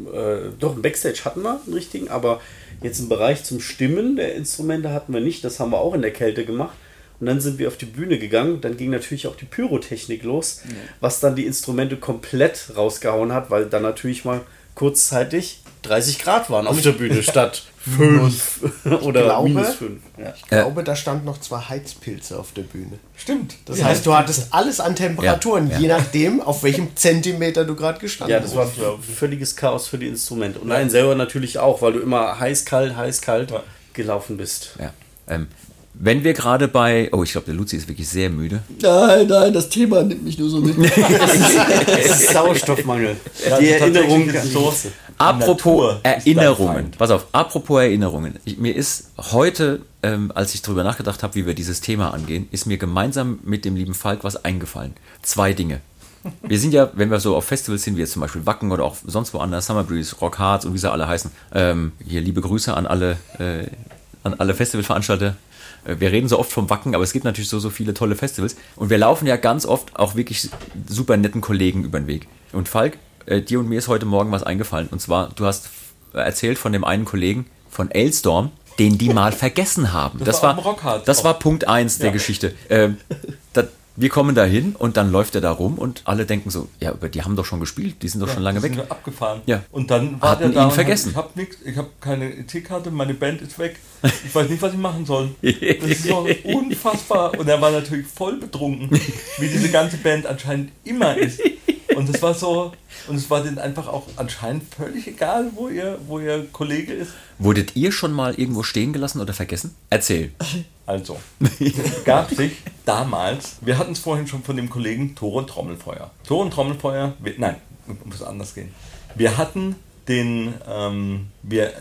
äh, doch einen Backstage hatten wir, einen richtigen, aber jetzt einen Bereich zum Stimmen der Instrumente hatten wir nicht. Das haben wir auch in der Kälte gemacht. Und dann sind wir auf die Bühne gegangen. Dann ging natürlich auch die Pyrotechnik los, was dann die Instrumente komplett rausgehauen hat, weil dann natürlich mal kurzzeitig 30 Grad waren auf der Bühne statt 5 oder
glaube-
minus 5. Ja.
ich glaube, da standen noch zwei Heizpilze auf der Bühne.
Stimmt.
Das
Ja.
heißt, du hattest alles an Temperaturen,
Ja, ja.
je nachdem, auf welchem Zentimeter du gerade gestanden
Ja, das war völliges Chaos für die Instrumente. Und einen selber natürlich auch, weil du immer heiß, kalt, heiß, kalt
Ja.
gelaufen bist.
ja. Ähm, wenn wir gerade bei. Oh, ich glaube, der Luzi ist wirklich sehr müde.
Nein, nein, das Thema nimmt mich nur so mit.
Sauerstoffmangel.
Ja,
die Erinnerung
so,
Apropos Erinnerungen. Pass auf, apropos Erinnerungen. Ich, mir ist heute, ähm, als ich darüber nachgedacht habe, wie wir dieses Thema angehen, ist mir gemeinsam mit dem lieben Falk was eingefallen. Zwei Dinge. Wir sind ja, wenn wir so auf Festivals sind, wie jetzt zum Beispiel Wacken oder auch sonst woanders, Summer Breeze, Rock Hearts und wie sie alle heißen. Ähm, hier liebe Grüße an alle, äh, an alle Festivalveranstalter. Äh, Wir reden so oft vom Wacken, aber es gibt natürlich so, so viele tolle Festivals. Und wir laufen ja ganz oft auch wirklich super netten Kollegen über den Weg. Und Falk, äh, dir und mir ist heute Morgen was eingefallen. Und zwar, du hast erzählt von dem einen Kollegen von Aylstorm, den die mal vergessen haben. Das,
war
war,
Rockhard
das war Punkt 1 der Geschichte. Ähm, da, wir kommen da hin und dann läuft er da rum und alle denken so, ja, aber die haben doch schon gespielt, die sind doch schon lange
Die
weg.
sind abgefahren.
Ja.
Und dann war
Hatten
der da
ihn vergessen.
Hat, ich habe nichts, ich habe keine ET-Karte, meine Band ist weg. Ich weiß nicht, was ich machen soll. Das ist so unfassbar. Und er war natürlich voll betrunken, wie diese ganze Band anscheinend immer ist. Und es war so, und es war denen einfach auch anscheinend völlig egal, wo ihr, wo ihr Kollege ist.
Wurdet ihr schon mal irgendwo stehen gelassen oder vergessen? Erzähl.
Also, gab sich damals, wir hatten es vorhin schon von dem Kollegen Tore und Trommelfeuer. Tore und Trommelfeuer, wir, nein, muss anders gehen. Wir hatten den, ähm, wir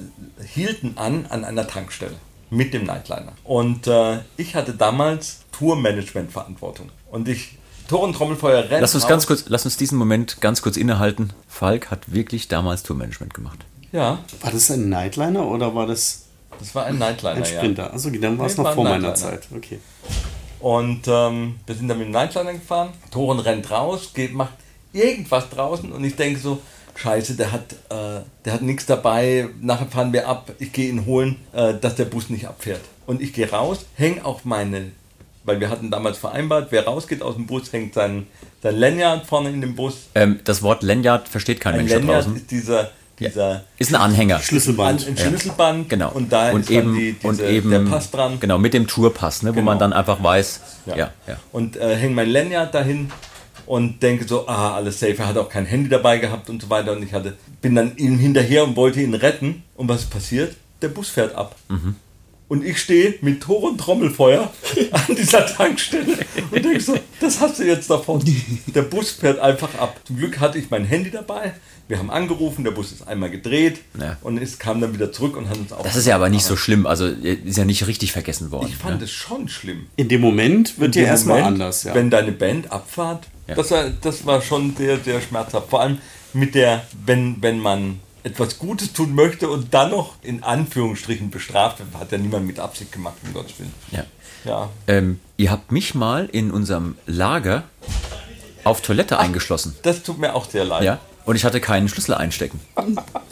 hielten an an einer Tankstelle mit dem Nightliner. Und äh, ich hatte damals Tourmanagement-Verantwortung. Und ich, Tore und Trommelfeuer rennen
Lass uns ganz kurz, lass uns diesen Moment ganz kurz innehalten. Falk hat wirklich damals Tourmanagement gemacht.
Ja,
War das ein Nightliner oder war das
das war ein Nightliner,
ein
ja.
Sprinter? Also dann war es noch
war
vor meiner. Zeit. Okay.
Und ähm, wir sind dann mit dem Nightliner gefahren. Toren rennt raus, geht, macht irgendwas draußen und ich denke so, scheiße, der hat, äh, der hat nichts dabei, nachher fahren wir ab, ich gehe ihn holen, äh, dass der Bus nicht abfährt. Und ich gehe raus, hänge auch meine, weil wir hatten damals vereinbart, wer rausgeht aus dem Bus, hängt sein, sein Lanyard vorne in dem Bus.
Ähm, das Wort Lanyard versteht kein
Ein
Mensch da
Lanyard
draußen.
ist dieser, dieser
Ist ein Anhänger.
Schlüsselband.
ein Schlüsselband
Genau.
und da ist
eben,
dann die, diese,
und eben
der Pass dran.
Genau, mit dem Tourpass, ne, wo
Genau.
man dann einfach weiß, ja, ja.
Und äh, hänge mein Lanyard dahin und denke so, ah, alles safe. Er hat auch kein Handy dabei gehabt und so weiter. Und ich hatte, bin dann ihm hinterher und wollte ihn retten. Und was passiert? Der Bus fährt ab. Und ich stehe mit Tor und Trommelfeuer an dieser Tankstelle und denke so, das hast du jetzt davon. Der Bus fährt einfach ab. Zum Glück hatte ich mein Handy dabei. Wir haben angerufen, der Bus ist einmal gedreht
Ja.
und es kam dann wieder zurück und hat uns auch.
Das ist ja aber nicht so schlimm, also ist ja nicht richtig vergessen worden.
Ich fand
ne?
es schon schlimm.
In dem Moment wird dir erstmal anders. Ja.
Wenn deine Band abfahrt,
Ja.
das, war, das war schon sehr, sehr schmerzhaft. Vor allem mit der, wenn, wenn man etwas Gutes tun möchte und dann noch in Anführungsstrichen bestraft wird, hat ja niemand mit Absicht gemacht, um Gottes Willen.
Ja.
Ja.
Ähm, ihr habt mich mal in unserem Lager auf Toilette eingeschlossen.
Das tut mir auch sehr leid.
Ja. Und ich hatte keinen Schlüssel einstecken.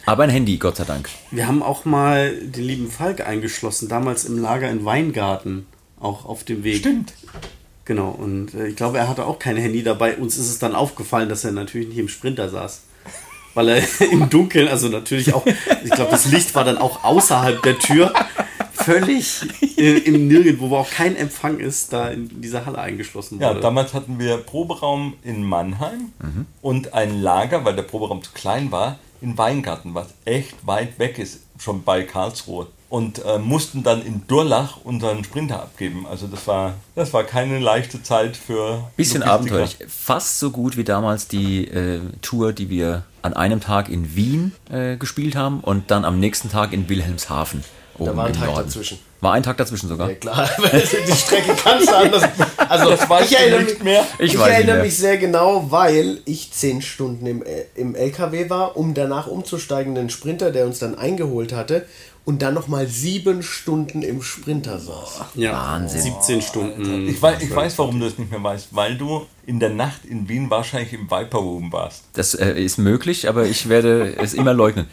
Aber ein Handy, Gott sei Dank.
Wir haben auch mal den lieben Falk eingeschlossen, damals im Lager in Weingarten, auch auf dem Weg.
Stimmt.
Genau, und äh, ich glaube, er hatte auch kein Handy dabei. Uns ist es dann aufgefallen, dass er natürlich nicht im Sprinter saß. Weil er im Dunkeln, also natürlich auch, ich glaube, das Licht war dann auch außerhalb der Tür, völlig äh, im Nirgendwo, wo auch kein Empfang ist, da in dieser Halle eingeschlossen
Ja,
wurde.
damals hatten wir Proberaum in Mannheim
Mhm.
und ein Lager, weil der Proberaum zu klein war, in Weingarten, was echt weit weg ist, schon bei Karlsruhe. Und äh, mussten dann in Durlach unseren Sprinter abgeben. Also das war, das war keine leichte Zeit für
Bisschen abenteuerlich. Fast so gut wie damals die äh, Tour, die wir an einem Tag in Wien äh, gespielt haben und dann am nächsten Tag in Wilhelmshaven. Oben
war ein Tag
Norden.
dazwischen.
War ein Tag dazwischen sogar.
Ja, klar, die Strecke kannst du anders. Also,
Das weißt
ich erinnere mich,
mehr.
Ich
Ich,
weiß
erinnere
mehr.
mich sehr genau, weil ich zehn Stunden im, äh, im LKW war, um danach umzusteigen in den Sprinter, der uns dann eingeholt hatte, und dann nochmal sieben Stunden im Sprinter saß.
ja,
Wahnsinn.
17 Stunden.
Ich weiß, ich weiß, warum du es nicht mehr weißt, weil du in der Nacht in Wien wahrscheinlich im Viper Room warst.
Das äh, ist möglich, aber ich werde es immer leugnen.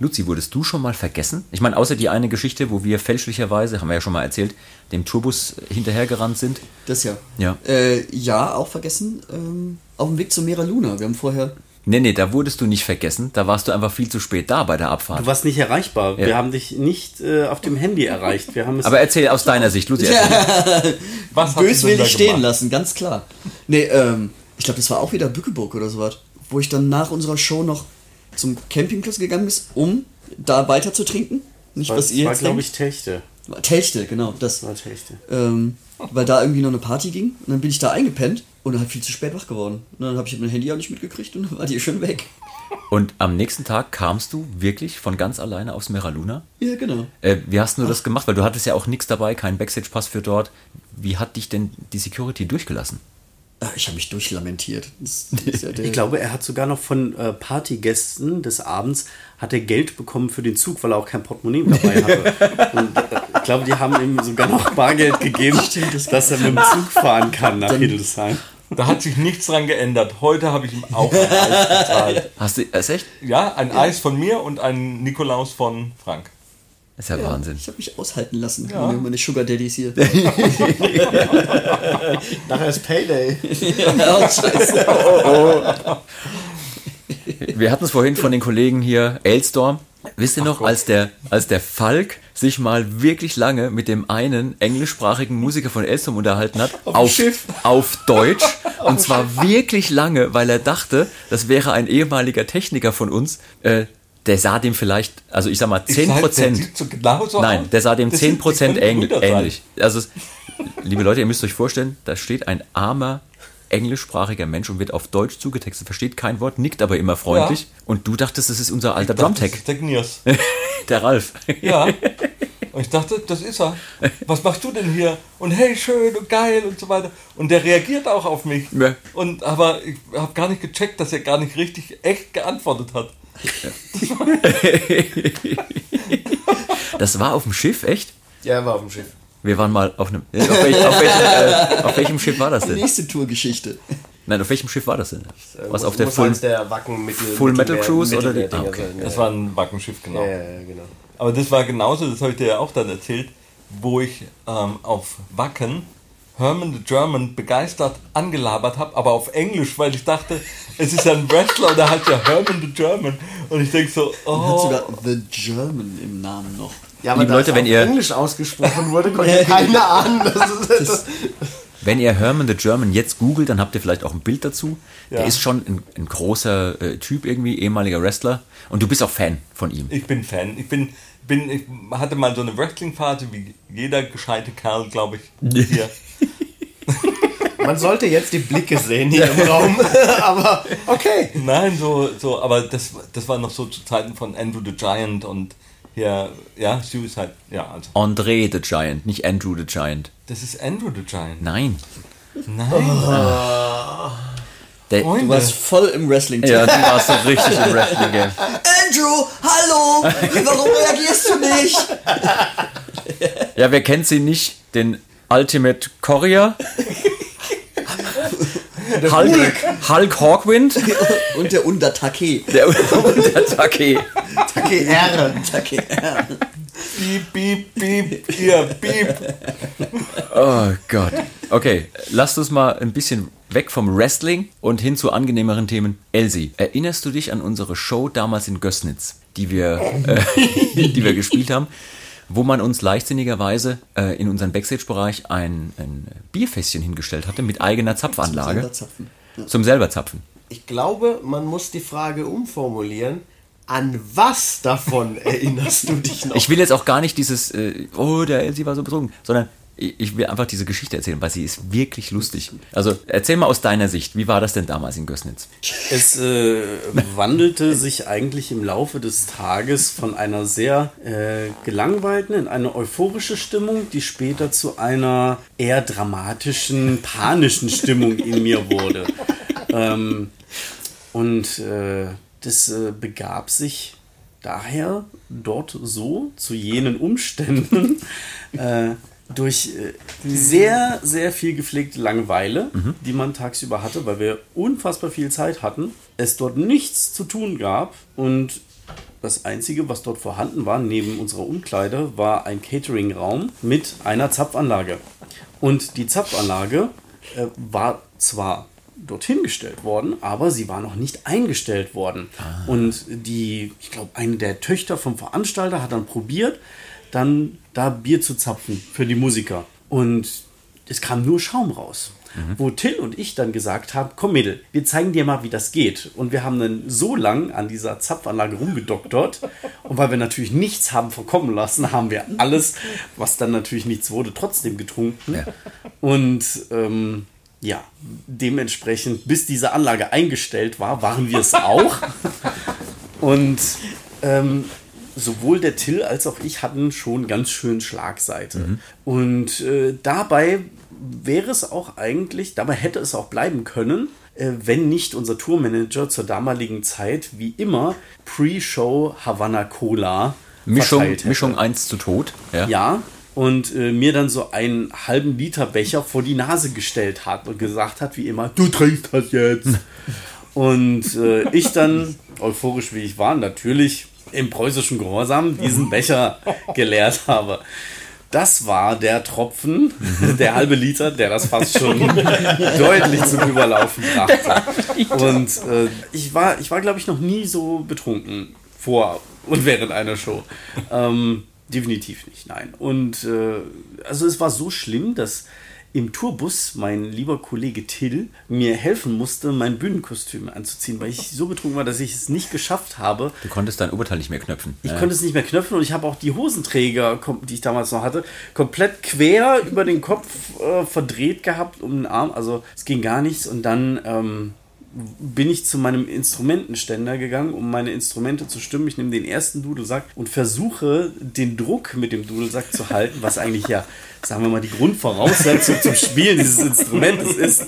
Luzi, wurdest du schon mal vergessen? Ich meine, außer die eine Geschichte, wo wir fälschlicherweise, haben wir ja schon mal erzählt, dem Tourbus hinterhergerannt sind.
Das ja.
Ja.
Äh, ja, auch vergessen. Ähm, auf dem Weg zu Mera Luna. Wir haben vorher.
Nee, nee, da wurdest du nicht vergessen. Da warst du einfach viel zu spät da bei der Abfahrt.
Du warst nicht erreichbar. Wir haben dich nicht äh, auf dem Handy erreicht. Wir haben es
Aber erzähl aus deiner Sicht, Luzi. Erzähl.
Was hast du denn
Böswillig stehen
gemacht?
lassen, ganz klar. Nee, ähm, ich glaube, das war auch wieder Bückeburg oder sowas. Wo ich dann nach unserer Show noch zum Campingplatz gegangen bin, um da weiter zu trinken. Nicht,
war,
was ihr
war
jetzt
glaube
denkt.
ich, Techte.
Techte, genau, das.
War Techte.
Ähm, weil da irgendwie noch eine Party ging. Und dann bin ich da eingepennt und dann halt viel zu spät wach geworden. Und dann habe ich mein Handy auch nicht mitgekriegt und dann war die schon weg.
Und am nächsten Tag kamst du wirklich von ganz alleine aus Meraluna?
Ja, genau.
Äh, wie hast du das gemacht? Weil du hattest ja auch nichts dabei, keinen Backstage-Pass für dort. Wie hat dich denn die Security durchgelassen?
Ah, Ich habe mich durchlamentiert. Ja
Ich glaube, er hat sogar noch von äh, Partygästen des Abends hat er Geld bekommen für den Zug, weil er auch kein Portemonnaie dabei hatte. Und äh, ich glaube, die haben ihm sogar noch Bargeld gegeben, dass er mit dem Zug fahren kann nach Hildesheim.
Da hat sich nichts dran geändert. Heute habe ich ihm auch ein Eis bezahlt.
Hast du, ist echt?
Ja, ein Eis von mir und ein Nikolaus von Frank.
Das ist ja,
ja,
Wahnsinn.
Ich habe mich aushalten lassen. Meine, meine Sugar Daddies hier.
Nachher ist Payday.
ja, scheiße.
Wir hatten es vorhin von den Kollegen hier, Elstorm. Wisst ihr noch, als der, als der Falk sich mal wirklich lange mit dem einen englischsprachigen Musiker von Elstorm unterhalten hat, auf,
Schiff.
auf Deutsch, und zwar wirklich lange, weil er dachte, das wäre ein ehemaliger Techniker von uns, äh, der sah dem vielleicht, also ich sag mal, 10
Ich sag, der
Prozent.
so genauso
Nein,
aus.
der sah dem
Das
10
sind-
Prozent ähnlich. Ähnlich. Also, liebe Leute, ihr müsst euch vorstellen, da steht ein armer englischsprachiger Mensch und wird auf Deutsch zugetextet, versteht kein Wort, nickt aber immer freundlich.
Ja.
Und du dachtest, das ist unser alter Drumtech,
der
Ralf.
Ja. Und ich dachte, das ist er. Was machst du denn hier? Und hey, schön und geil und so weiter. Und der reagiert auch auf mich.
Ja.
Und aber ich habe gar nicht gecheckt, dass er gar nicht richtig echt geantwortet hat.
Das war auf dem Schiff, echt?
Ja, er war auf dem Schiff.
Wir waren mal auf einem. Auf, welch, auf, welchem, äh, auf welchem Schiff war das
Die
denn?
nächste Tourgeschichte.
Nein, auf welchem Schiff war das denn? Was
Muss-
auf der Full.
der Wacken Mittel,
Full Metal Cruise oder die- Ah, okay.
Das war ein Wackenschiff, genau.
ja, ja, ja, genau.
Aber das war genauso, das habe ich dir ja auch dann erzählt, wo ich ähm, auf Wacken Herman the German begeistert angelabert habe, aber auf Englisch, weil ich dachte, es ist ja ein Wrestler und er heißt ja Herman the German. Und ich denke so,
Hat
oh,
sogar The German im Namen noch.
Ja,
Liebe
da
Leute,
es
wenn ihr-
Englisch ausgesprochen wurde, konnte keiner ahnen. Das ist, das,
Wenn ihr Herman the German jetzt googelt, dann habt ihr vielleicht auch ein Bild dazu. Der
Ja.
ist schon ein, ein großer äh, Typ irgendwie, ehemaliger Wrestler. Und du bist auch Fan von ihm.
ich bin Fan. Ich bin, bin, ich hatte mal so eine Wrestling-Phase, wie jeder gescheite Kerl, glaube ich, hier.
man sollte jetzt die Blicke sehen hier im Raum. Aber okay.
Nein, so, so, aber das, das war noch so zu Zeiten von Andrew the Giant und hier, ja, Suicide, ja, also.
André the Giant, nicht Andrew the Giant.
Das ist Andrew the Giant.
Nein.
Nein.
Der,
Freunde.
Du warst voll im wrestling
ja, du warst so richtig im Wrestling-Game.
Andrew, hallo! Warum reagierst du nicht?
Ja, wer kennt sie nicht? Den Ultimate Courier? Hulk, Hulk Hawkwind,
Und der Undertake.
der, und der Take.
Take R.
Take R.
Piep, piep, piep, ihr piep.
Oh Gott. Okay, lasst uns mal ein bisschen weg vom Wrestling und hin zu angenehmeren Themen. Elsie, erinnerst du dich an unsere Show damals in Gößnitz, die wir, äh, die wir gespielt haben, wo man uns leichtsinnigerweise äh, in unseren Backstage-Bereich ein, ein Bierfässchen hingestellt hatte mit eigener Zapfanlage
Selber zapfen.
zum selber Zapfen?
Ich glaube, man muss die Frage umformulieren. An was davon erinnerst du dich noch?
Ich will jetzt auch gar nicht dieses, äh, oh, der Elsie war so betrunken, sondern ich will einfach diese Geschichte erzählen, weil sie ist wirklich lustig. Also erzähl mal aus deiner Sicht, wie war das denn damals in Gößnitz?
Es äh, wandelte sich eigentlich im Laufe des Tages von einer sehr äh, gelangweilten in eine euphorische Stimmung, die später zu einer eher dramatischen, panischen Stimmung in mir wurde. Ähm, und äh, das äh, begab sich daher dort so zu jenen Umständen äh, durch äh, sehr, sehr viel gepflegte Langeweile, die man tagsüber hatte, weil wir unfassbar viel Zeit hatten, es dort nichts zu tun gab und das Einzige, was dort vorhanden war, neben unserer Umkleide, war ein Catering-Raum mit einer Zapfanlage. Und die Zapfanlage äh, war zwar dorthin gestellt worden, aber sie war noch nicht eingestellt worden. Und die, ich glaube, eine der Töchter vom Veranstalter hat dann probiert, dann da Bier zu zapfen für die Musiker. Und es kam nur Schaum raus. Wo Till und ich dann gesagt haben, komm Mädel, wir zeigen dir mal, wie das geht. Und wir haben dann so lang an dieser Zapfanlage rumgedoktert. Und weil wir natürlich nichts haben verkommen lassen, haben wir alles, was dann natürlich nichts wurde, trotzdem getrunken. Und ähm, ja, dementsprechend, bis diese Anlage eingestellt war, waren wir es auch. Und ähm, sowohl der Till als auch ich hatten schon ganz schön Schlagseite. Und äh, dabei wäre es auch eigentlich, dabei hätte es auch bleiben können, äh, wenn nicht unser Tourmanager zur damaligen Zeit wie immer Pre-Show Havana Cola
Mischung,
verteilt hätte.
Mischung 1 zu Tod. Ja.
Ja, und äh, mir dann so einen halben Liter Becher vor die Nase gestellt hat und gesagt hat, wie immer, du trinkst das jetzt. und äh, ich dann, euphorisch wie ich war, natürlich im preußischen Gehorsam diesen Becher geleert habe. Das war der Tropfen, der halbe Liter, der das fast schon deutlich zum Überlaufen brachte. Und äh, ich war, ich war glaube ich, noch nie so betrunken vor und während einer Show. Ähm, definitiv nicht, nein. Und äh, also es war so schlimm, dass im Tourbus mein lieber Kollege Till mir helfen musste, mein Bühnenkostüm anzuziehen, weil ich so betrunken war, dass ich es nicht geschafft habe,
Du konntest dein Oberteil nicht mehr knöpfen.
ich
Ja.
konnte es nicht mehr knöpfen und ich habe auch die Hosenträger, die ich damals noch hatte, komplett quer über den Kopf äh, verdreht gehabt um den Arm. Also es ging gar nichts. Und dann ähm, bin ich zu meinem Instrumentenständer gegangen, um meine Instrumente zu stimmen. Ich nehme den ersten Dudelsack und versuche, den Druck mit dem Dudelsack zu halten, was eigentlich ja, sagen wir mal, die Grundvoraussetzung zum Spielen dieses Instrumentes ist,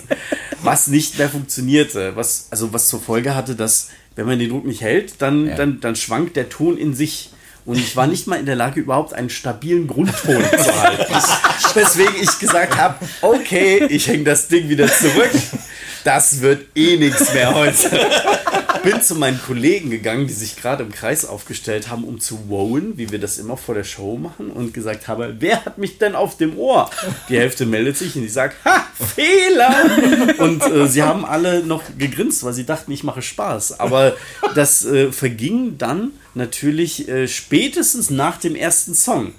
was nicht mehr funktionierte. Was, also was zur Folge hatte, dass, wenn man den Druck nicht hält, dann,
Ja.
dann, dann schwankt der Ton in sich. Und ich war nicht mal in der Lage, überhaupt einen stabilen Grundton zu halten. Weswegen ich gesagt habe, okay, ich hänge das Ding wieder zurück. Das wird eh nichts mehr heute. Bin zu meinen Kollegen gegangen, die sich gerade im Kreis aufgestellt haben, um zu wowen, wie wir das immer vor der Show machen, und gesagt habe, wer hat mich denn auf dem Ohr? Die Hälfte meldet sich und die sagt, ha, Fehler! Und äh, sie haben alle noch gegrinst, weil sie dachten, ich mache Spaß. Aber das äh, verging dann natürlich äh, spätestens nach dem ersten Song.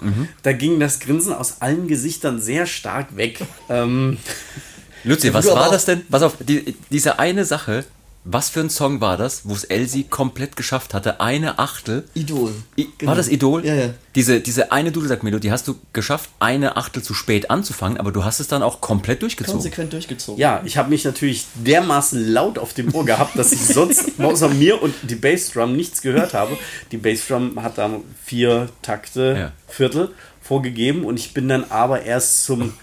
Da ging das Grinsen aus allen Gesichtern sehr stark weg. Ähm,
Luzi, was war das denn? Pass auf, die, diese eine Sache, was für ein Song war das, wo es Elsie komplett geschafft hatte, eine Achtel.
Idol.
I, War das Idol?
Ja, ja.
Diese, diese eine Dudelsack-Melodie hast du geschafft, eine Achtel zu spät anzufangen, aber du hast es dann auch komplett durchgezogen.
Konsequent durchgezogen.
Ja, ich habe mich natürlich dermaßen laut auf dem Ohr gehabt, dass ich sonst außer mir und die Bassdrum nichts gehört habe. Die Bassdrum hat da vier Takte,
Ja.
Viertel vorgegeben und ich bin dann aber erst zum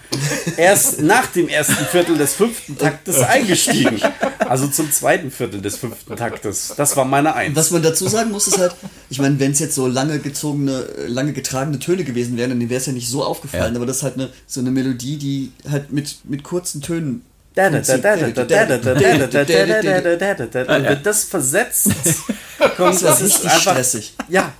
erst nach dem ersten Viertel des fünften Taktes eingestiegen. Also zum zweiten Viertel des fünften Taktes. Das war meine Eins.
Was man dazu sagen muss, ist halt, ich meine, wenn es jetzt so lange gezogene, lange getragene Töne gewesen wären, dann wäre es ja nicht so aufgefallen,
ja.
aber das ist halt eine, so eine Melodie, die halt mit, mit kurzen Tönen
das versetzt kommt,
das
ist einfach
stressig.
Ja,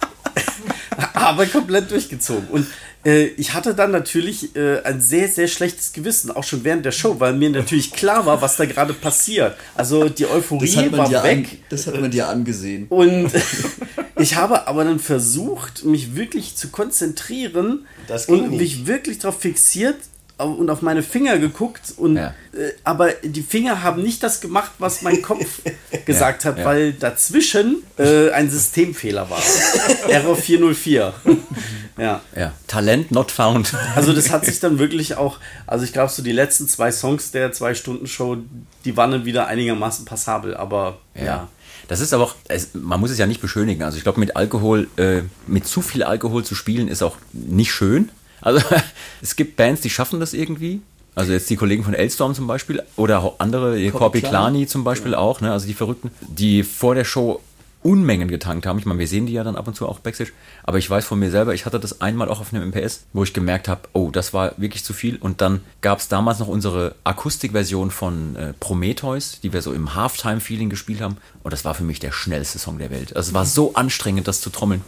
aber komplett durchgezogen. Und äh, ich hatte dann natürlich äh, ein sehr, sehr schlechtes Gewissen, auch schon während der Show, weil mir natürlich klar war, was da gerade passiert. Also die Euphorie
hat, man
war
dir an,
weg.
das hat man dir angesehen.
Und ich habe aber dann versucht, mich wirklich zu konzentrieren und
nicht.
mich wirklich darauf fixiert und auf meine Finger geguckt. Und,
Ja.
äh, aber die Finger haben nicht das gemacht, was mein Kopf gesagt hat,
ja.
weil dazwischen äh, ein Systemfehler war. Error 404. ja.
Ja. Talent not found.
Also das hat sich dann wirklich auch, also ich glaube so die letzten zwei Songs der Zwei-Stunden-Show, die waren dann wieder einigermaßen passabel, aber ja.
Das ist aber auch, es, man muss es ja nicht beschönigen. Also ich glaube, mit Alkohol, äh, mit zu viel Alkohol zu spielen, ist auch nicht schön. Also es gibt Bands, die schaffen das irgendwie. Also jetzt die Kollegen von Elstorm zum Beispiel oder auch andere, Corpi Klani zum Beispiel auch, ne? also die Verrückten, die vor der Show Unmengen getankt haben. Ich meine, wir sehen die ja dann ab und zu auch Backstage. Aber ich weiß von mir selber, ich hatte das einmal auch auf einem MPS, wo ich gemerkt habe, oh, das war wirklich zu viel. Und dann gab es damals noch unsere Akustikversion von äh, Prometheus, die wir so im Halftime-Feeling gespielt haben. Und das war für mich der schnellste Song der Welt. Also es war so anstrengend, das zu trommeln.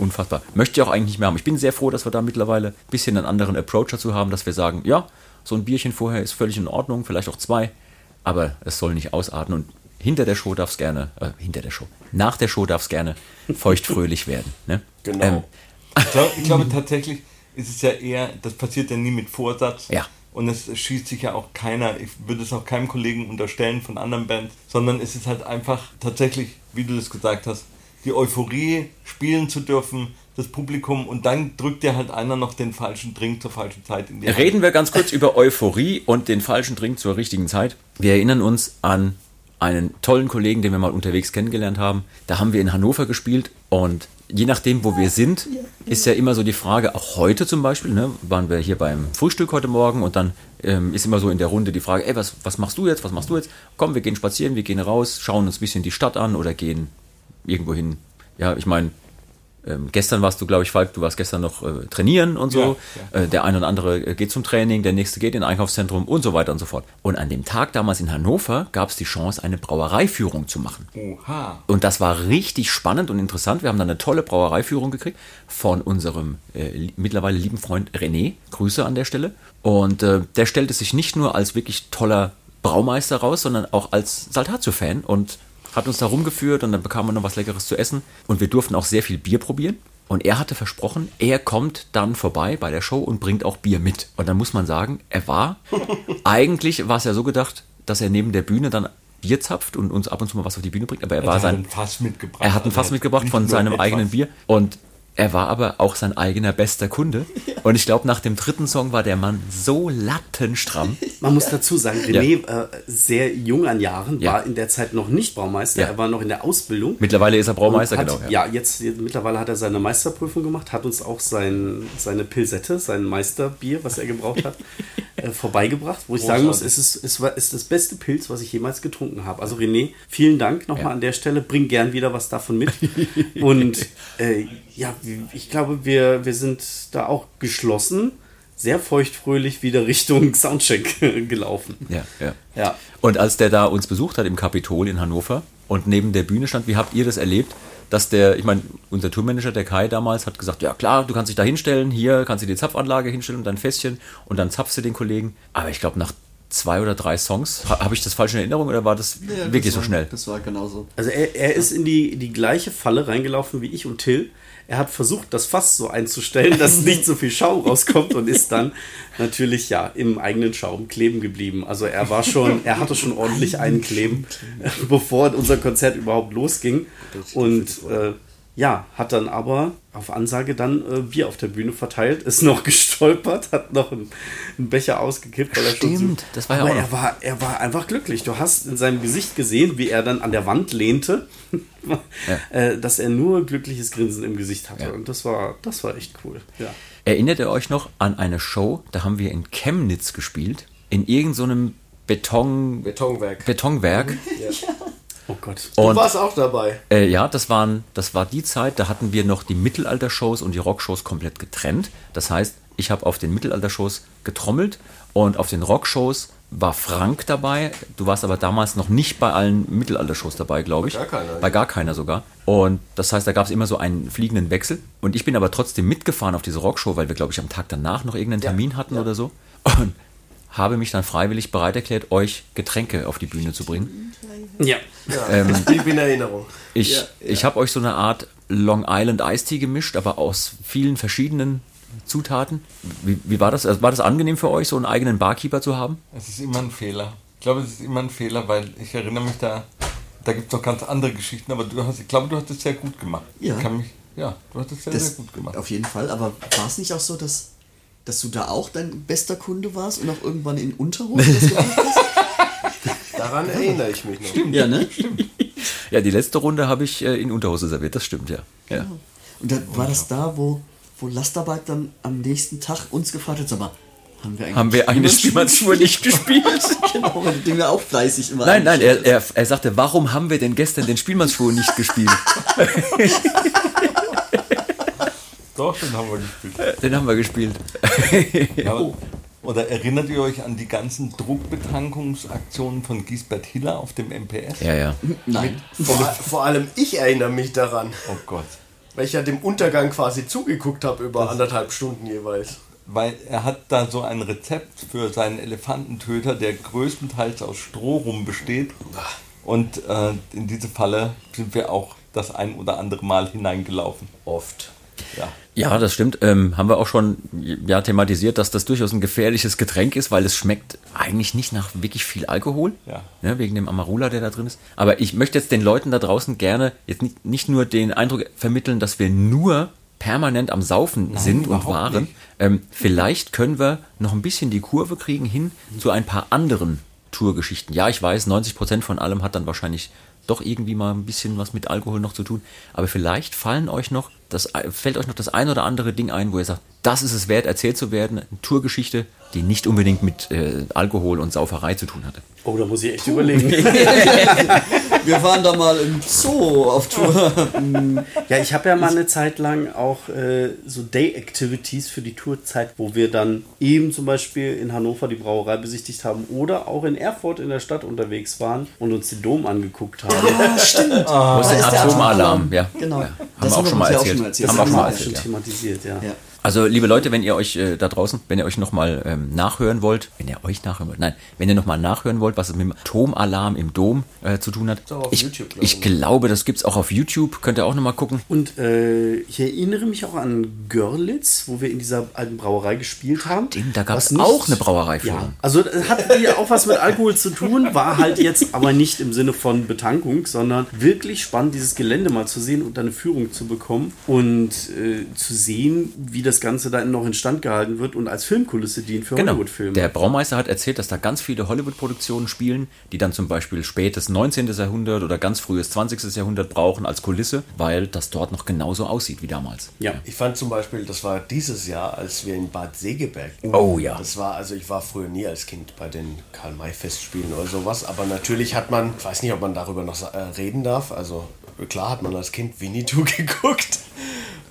Unfassbar. Möchte ich auch eigentlich nicht mehr haben. Ich bin sehr froh, dass wir da mittlerweile ein bisschen einen anderen Approach dazu haben, dass wir sagen, ja, so ein Bierchen vorher ist völlig in Ordnung, vielleicht auch zwei, aber es soll nicht ausarten und hinter der Show darf es gerne, äh, hinter der Show, nach der Show darf es gerne feuchtfröhlich werden. Ne?
Genau.
Ähm,
Ich glaube, ich glaube tatsächlich ist es ja eher, das passiert ja nie mit Vorsatz.
Ja.
Und es schießt sich ja auch keiner, ich würde es auch keinem Kollegen unterstellen von anderen Bands, sondern es ist halt einfach tatsächlich, wie du das gesagt hast, die Euphorie spielen zu dürfen, das Publikum und dann drückt dir halt einer noch den falschen Drink zur falschen Zeit in die Hand.
Reden wir ganz kurz über Euphorie und den falschen Drink zur richtigen Zeit. Wir erinnern uns an einen tollen Kollegen, den wir mal unterwegs kennengelernt haben. Da haben wir in Hannover gespielt und je nachdem, wo wir sind, ist ja immer so die Frage, auch heute zum Beispiel, ne, waren wir hier beim Frühstück heute Morgen und dann ähm, ist immer so in der Runde die Frage, ey, was, was machst du jetzt, was machst du jetzt? Komm, wir gehen spazieren, wir gehen raus, schauen uns ein bisschen die Stadt an oder gehen irgendwo hin. Ja, ich meine, ähm, gestern warst du, glaube ich, Falk, du warst gestern noch äh, trainieren und so. Äh, der eine oder andere äh, geht zum Training, der nächste geht in ein Einkaufszentrum und so weiter und so fort. Und an dem Tag damals in Hannover gab es die Chance, eine Brauereiführung zu machen.
Oha.
Und das war richtig spannend und interessant. Wir haben dann eine tolle Brauereiführung gekriegt von unserem äh, mittlerweile lieben Freund René. Grüße an der Stelle. Und äh, der stellte sich nicht nur als wirklich toller Braumeister raus, sondern auch als Saltatio-Fan und hat uns da rumgeführt und dann bekamen wir noch was Leckeres zu essen. Und wir durften auch sehr viel Bier probieren. Und er hatte versprochen, er kommt dann vorbei bei der Show und bringt auch Bier mit. Und dann muss man sagen, er war, eigentlich war es ja so gedacht, dass er neben der Bühne dann Bier zapft und uns ab und zu mal was auf die Bühne bringt, aber er war
Er hat
sein,
ein Fass mitgebracht.
er hat ein
Also
Fass
er
mitgebracht von seinem eigenen Bier und er war aber auch sein eigener bester Kunde. Und ich glaube, nach dem dritten Song war der Mann so lattenstramm.
Man muss dazu sagen, René, äh, sehr jung an Jahren,
Ja.
war in der Zeit noch nicht Baumeister,
Ja.
er war noch in der Ausbildung.
Mittlerweile ist er Braumeister,
hat,
genau.
Ja, jetzt, jetzt mittlerweile hat er seine Meisterprüfung gemacht, hat uns auch sein, seine Pilsette, sein Meisterbier, was er gebraucht hat, äh, vorbeigebracht. Wo ich sagen muss, es ist, es war, ist das beste Pilz, was ich jemals getrunken habe. Also René, vielen Dank nochmal
Ja.
an der Stelle. Bring gern wieder was davon mit. Und äh, ja, ich glaube, wir, wir sind da auch geschlossen, sehr feuchtfröhlich wieder Richtung Soundcheck gelaufen.
Ja, ja.
Ja.
Und als der da uns besucht hat im Kapitol in Hannover und neben der Bühne stand, wie habt ihr das erlebt? Dass der, ich meine, unser Tourmanager, der Kai damals, hat gesagt, ja klar, du kannst dich da hinstellen, hier kannst du die Zapfanlage hinstellen und dein Fässchen und dann zapfst du den Kollegen. Aber ich glaube, nach zwei oder drei Songs, ha, habe ich das falsch in Erinnerung oder war das
Ja,
wirklich
das
so
war,
schnell?
Das war genauso.
Also er, er ist in die, die gleiche Falle reingelaufen wie ich und Till. Er hat versucht, das Fass so einzustellen, dass nicht so viel Schaum rauskommt und ist dann natürlich ja im eigenen Schaum kleben geblieben. Also er war schon, er hatte schon ordentlich einen kleben, bevor unser Konzert überhaupt losging. Und äh, ja, hat dann aber auf Ansage dann äh, Bier auf der Bühne verteilt, ist noch gestolpert, hat noch einen, einen Becher ausgekippt, weil er schon
Stimmt,
so,
das war ja
aber
auch
er war, er war einfach glücklich. Du hast in seinem Gesicht gesehen, wie er dann an der Wand lehnte, äh, dass er nur glückliches Grinsen im Gesicht hatte.
Ja.
Und das war, das war echt cool. Ja.
Erinnert ihr euch noch an eine Show, da haben wir in Chemnitz gespielt, in irgendeinem so einem Beton,
Betonwerk.
Betonwerk.
Oh Gott.
Du
Und
warst auch dabei.
Äh, ja, das, waren, das war die Zeit, da hatten wir noch die Mittelalter-Shows und die Rock-Shows komplett getrennt. Das heißt, ich habe auf den Mittelalter-Shows getrommelt und auf den Rock-Shows war Frank dabei. Du warst aber damals noch nicht bei allen Mittelaltershows dabei, glaube ich.
Bei gar keiner.
Bei gar keiner sogar. Und das heißt, da gab es immer so einen fliegenden Wechsel. Und ich bin aber trotzdem mitgefahren auf diese Rockshow, weil wir, glaube ich, am Tag danach noch irgendeinen Termin hatten oder so. Und habe mich dann freiwillig bereit erklärt, euch Getränke auf die Bühne zu bringen.
Ja.
Ja, das blieb in Erinnerung.
Ich, ich habe euch so eine Art Long Island Iced Tea gemischt, aber aus vielen verschiedenen Zutaten. Wie, wie war das? Also war das angenehm für euch, so einen eigenen Barkeeper zu haben?
Es ist immer ein Fehler. Ich glaube, es ist immer ein Fehler, weil ich erinnere mich da, da gibt es noch ganz andere Geschichten, aber du hast, ich glaube, du hast es sehr gut gemacht.
Ja.
Ich kann mich, ja, du hast es sehr,
Das,
sehr gut gemacht.
Auf jeden Fall, aber war es nicht auch so, dass, dass du da auch dein bester Kunde warst und auch irgendwann in Unterhose das gemacht hast?
Daran erinnere ich mich noch.
Ja, ne?
Ja, die letzte Runde habe ich äh, in Unterhose serviert, das stimmt, ja. ja.
Und dann war das da, wo, wo Lastarbeit dann am nächsten Tag uns gefragt hat, sag mal, haben wir eigentlich
Haben wir eine Spielmannsspur nicht gespielt?
genau, weil den wir auch fleißig immer
Nein, nein, er, er, er sagte, warum haben wir denn gestern den Spielmannsschwur nicht gespielt?
Doch, den haben wir gespielt.
Den haben wir gespielt.
Ja, aber- Oder erinnert ihr euch an die ganzen Druckbetankungsaktionen von Gisbert Hiller auf dem MPS?
Ja, ja.
Nein.
Vor, vor allem ich erinnere mich daran,
Oh Gott.
weil ich ja dem Untergang quasi zugeguckt habe über anderthalb Stunden jeweils.
Weil er hat da so ein Rezept für seinen Elefantentöter, der größtenteils aus Strohrum besteht. Und äh, in diese Falle sind wir auch das ein oder andere Mal hineingelaufen.
Oft.
Ja.
Ja, das stimmt. Ähm, haben wir auch schon ja, thematisiert, dass das durchaus ein gefährliches Getränk ist, weil es schmeckt eigentlich nicht nach wirklich viel Alkohol.
Ja.
Ne, wegen dem Amarula, der da drin ist. Aber ich möchte jetzt den Leuten da draußen gerne jetzt nicht, nicht nur den Eindruck vermitteln, dass wir nur permanent am Saufen sind und waren. Ähm, vielleicht können wir noch ein bisschen die Kurve kriegen hin zu ein paar anderen Tourgeschichten. Ja, ich weiß, 90% von allem hat dann wahrscheinlich doch irgendwie mal ein bisschen was mit Alkohol noch zu tun. Aber vielleicht fallen euch noch das, fällt euch noch das ein oder andere Ding ein, wo ihr sagt, das ist es wert, erzählt zu werden. Eine Tourgeschichte, die nicht unbedingt mit äh, Alkohol und Sauferei zu tun hatte.
Oh, da muss ich echt überlegen.
Wir waren da mal im Zoo auf Tour.
Ja, ich habe ja mal eine Zeit lang auch äh, so Day-Activities für die Tourzeit, wo wir dann eben zum Beispiel in Hannover die Brauerei besichtigt haben oder auch in Erfurt in der Stadt unterwegs waren und uns den Dom angeguckt haben.
Ja, stimmt.
Wo ist
Da
der Atomalarm? Ja.
Genau.
Ja. Haben
Das
wir auch
haben wir
schon mal
auch
erzählt.
schon mal erzählt.
Haben
Das
wir auch schon mal
haben wir
erzählt.
schon
Ja.
thematisiert, ja.
Ja.
Also, liebe Leute, wenn ihr euch äh, da draußen, wenn ihr euch nochmal ähm, nachhören wollt, wenn ihr euch nachhören wollt, nein, wenn ihr nochmal nachhören wollt, was es mit dem Atomalarm im Dom äh, zu tun hat,
auch auf
ich,
YouTube, glaub
ich
ich.
glaube, das gibt's auch auf YouTube, könnt ihr auch nochmal gucken.
Und äh, ich erinnere mich auch an Görlitz, wo wir in dieser alten Brauerei gespielt haben.
Stimmt, da
Was nicht-
auch eine Brauereiführung.
Ja, also das hat hier auch was mit Alkohol zu tun, war halt jetzt aber nicht im Sinne von Betankung, sondern wirklich spannend, dieses Gelände mal zu sehen und eine Führung zu bekommen und äh, zu sehen, wie das Ganze da noch instand gehalten wird und als Filmkulisse dient für
Genau.
Hollywood-Filme.
Der Braumeister hat erzählt, dass da ganz viele Hollywood-Produktionen spielen, die dann zum Beispiel spätes 19. Jahrhundert oder ganz frühes 20. Jahrhundert brauchen als Kulisse, weil das dort noch genauso aussieht wie damals.
Ja.
Ich fand zum Beispiel, das war dieses Jahr, als wir in Bad Segeberg.
Oh ja.
Das war, also ich war früher nie als Kind bei den Karl-May-Festspielen oder sowas, aber natürlich hat man, ich weiß nicht, ob man darüber noch äh, reden darf, also klar hat man als Kind Winnetou geguckt.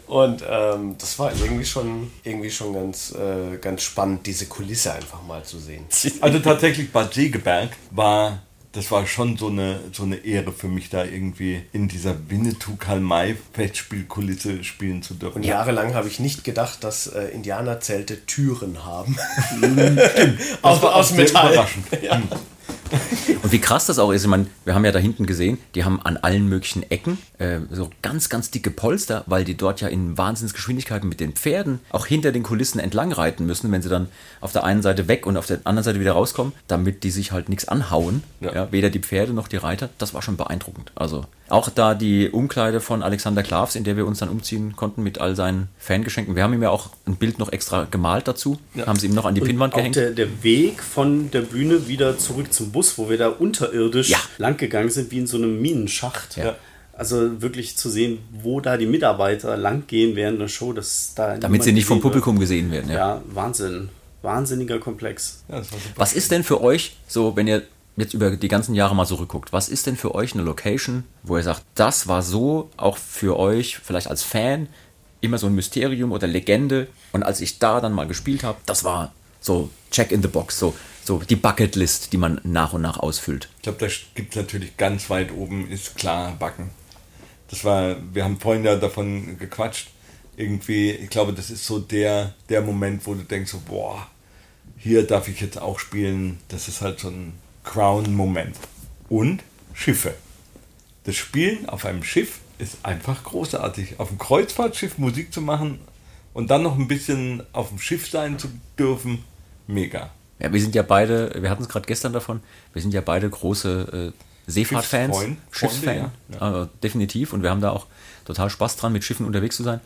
Und ähm, das war irgendwie schon, irgendwie schon ganz, äh, ganz spannend, diese Kulisse einfach mal zu sehen.
Also tatsächlich Bad Segeberg war, das war schon so eine, so eine Ehre für mich, da irgendwie in dieser Winnetou-Karl-May-Festspielkulisse spielen zu dürfen.
Und jahrelang habe ich nicht gedacht, dass äh, Indianerzelte Türen haben. aus,
war auch
aus
sehr
Metall.
überraschend.
Ja.
Und wie krass das auch ist, ich meine, wir haben ja da hinten gesehen, die haben an allen möglichen Ecken äh, so ganz, ganz dicke Polster, weil die dort ja in Wahnsinnsgeschwindigkeiten mit den Pferden auch hinter den Kulissen entlang reiten müssen, wenn sie dann auf der einen Seite weg und auf der anderen Seite wieder rauskommen, damit die sich halt nichts anhauen. Ja.
Ja.
weder die Pferde noch die Reiter. Das war schon beeindruckend. Also auch da die Umkleide von Alexander Klavs, in der wir uns dann umziehen konnten mit all seinen Fangeschenken. Wir haben ihm ja auch ein Bild noch extra gemalt dazu, haben sie ihm noch an die Pinnwand
Auch
gehängt.
der, der Weg von der Bühne wieder zurück zum Bus, wo wir da unterirdisch
Ja.
lang gegangen sind, wie in so einem Minenschacht.
Ja.
Also wirklich zu sehen, wo da die Mitarbeiter lang gehen während der Show, dass da
damit sie nicht vom
gesehen wird.
Publikum gesehen werden. Ja.
Ja, Wahnsinn. Wahnsinniger Komplex.
Ja.
Was ist denn für euch, so wenn ihr jetzt über die ganzen Jahre mal zurückguckt, was ist denn für euch eine Location, wo ihr sagt, das war so auch für euch, vielleicht als Fan, immer so ein Mysterium oder Legende und als ich da dann mal gespielt habe, das war so Check in the Box, so, so die Bucketlist, die man nach und nach ausfüllt.
Ich glaube, da gibt es natürlich ganz weit oben, ist klar, Backen. Das war, wir haben vorhin ja davon gequatscht. Irgendwie, ich glaube, das ist so der, der Moment, wo du denkst, so, boah, hier darf ich jetzt auch spielen. Das ist halt so ein Crown-Moment. Und Schiffe. Das Spielen auf einem Schiff ist einfach großartig. Auf einem Kreuzfahrtschiff Musik zu machen und dann noch ein bisschen auf dem Schiff sein zu dürfen, mega.
Ja, wir sind ja beide, wir hatten es gerade gestern davon, wir sind ja beide große äh, Seefahrtfans, Schiffsfan,
Freunde, ja.
Also, definitiv. Und wir haben da auch total Spaß dran, mit Schiffen unterwegs zu sein.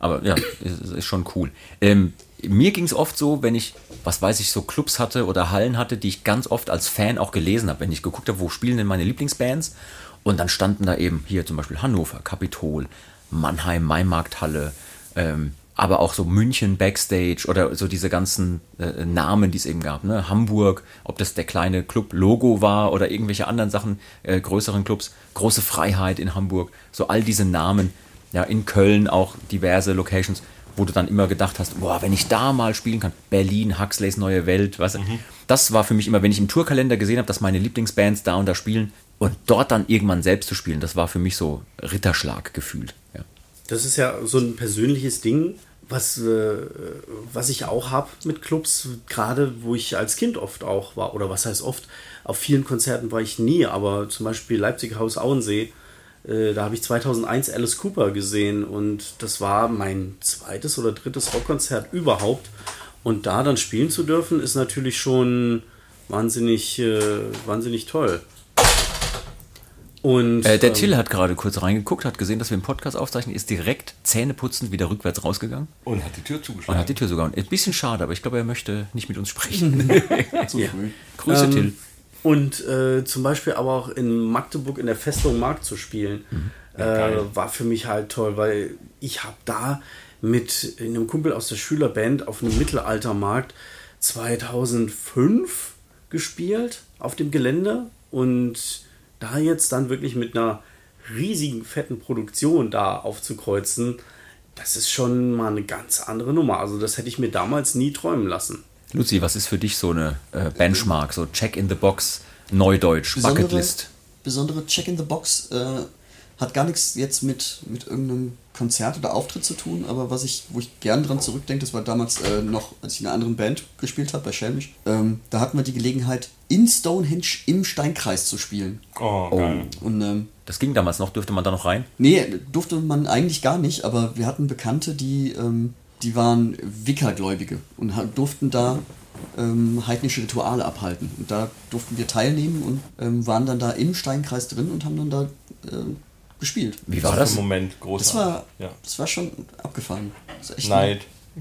Aber ja, ist, ist schon cool. Ähm, mir ging es oft so, wenn ich, was weiß ich, so Clubs hatte oder Hallen hatte, die ich ganz oft als Fan auch gelesen habe. Wenn ich geguckt habe, wo spielen denn meine Lieblingsbands? Und dann standen da eben hier zum Beispiel Hannover, Kapitol, Mannheim, Maimarkthalle, ähm, aber auch so München Backstage oder so diese ganzen äh, Namen, die es eben gab. Ne? Hamburg, ob das der kleine Club Logo war oder irgendwelche anderen Sachen, äh, größeren Clubs, Große Freiheit in Hamburg, so all diese Namen. Ja, in Köln auch diverse Locations, wo du dann immer gedacht hast, boah, wenn ich da mal spielen kann, Berlin, Huxleys Neue Welt, was. Das war für mich immer, wenn ich im Tourkalender gesehen habe, dass meine Lieblingsbands da und da spielen und dort dann irgendwann selbst zu spielen, das war für mich so Ritterschlag gefühlt. Ja.
Das ist ja so ein persönliches Ding, was, äh, was ich auch habe mit Clubs, gerade wo ich als Kind oft auch war, oder was heißt oft, auf vielen Konzerten war ich nie, aber zum Beispiel Leipzig Haus Auensee, äh, da habe ich 2001 Alice Cooper gesehen und das war mein zweites oder drittes Rockkonzert überhaupt. Und da dann spielen zu dürfen, ist natürlich schon wahnsinnig, äh, wahnsinnig toll. Und,
Äh, der
ähm,
Till hat gerade kurz reingeguckt, hat gesehen, dass wir einen Podcast aufzeichnen, ist direkt zähneputzend wieder rückwärts rausgegangen
Und hat die Tür
und
zugeschlagen.
hat die Tür sogar. Ein bisschen schade, aber ich glaube, er möchte nicht mit uns sprechen.
Zu früh.
Grüße,
Ähm,
Till.
Und äh, zum Beispiel aber auch in Magdeburg in der Festung Markt zu spielen, äh, war für mich halt toll, weil ich habe da mit einem Kumpel aus der Schülerband auf einem Mittelaltermarkt 2005 gespielt auf dem Gelände und da jetzt dann wirklich mit einer riesigen fetten Produktion da aufzukreuzen, das ist schon mal eine ganz andere Nummer. Also das hätte ich mir damals nie träumen lassen.
Luzi, was ist für dich so eine äh, Benchmark, so Check in the Box, Neudeutsch,
Besondere,
Bucketlist?
besondere Check in the Box äh, hat gar nichts jetzt mit, mit irgendeinem Konzert oder Auftritt zu tun, aber was ich, wo ich gern dran zurückdenke, das war damals äh, noch, als ich in einer anderen Band gespielt habe, bei Schelmisch. Ähm, da hatten wir die Gelegenheit, in Stonehenge im Steinkreis zu spielen.
Oh, geil.
Und ähm,
Das ging damals noch, dürfte man da noch rein?
Nee, durfte man eigentlich gar nicht, aber wir hatten Bekannte, die, ähm, die waren Wickergläubige und durften da ähm, heidnische Rituale abhalten. Und da durften wir teilnehmen und ähm, waren dann da im Steinkreis drin und haben dann da ähm, gespielt.
Wie war das?
ein Moment,
Das
großartig.
war,
ja.
das war schon abgefahren. Das war echt
Neid.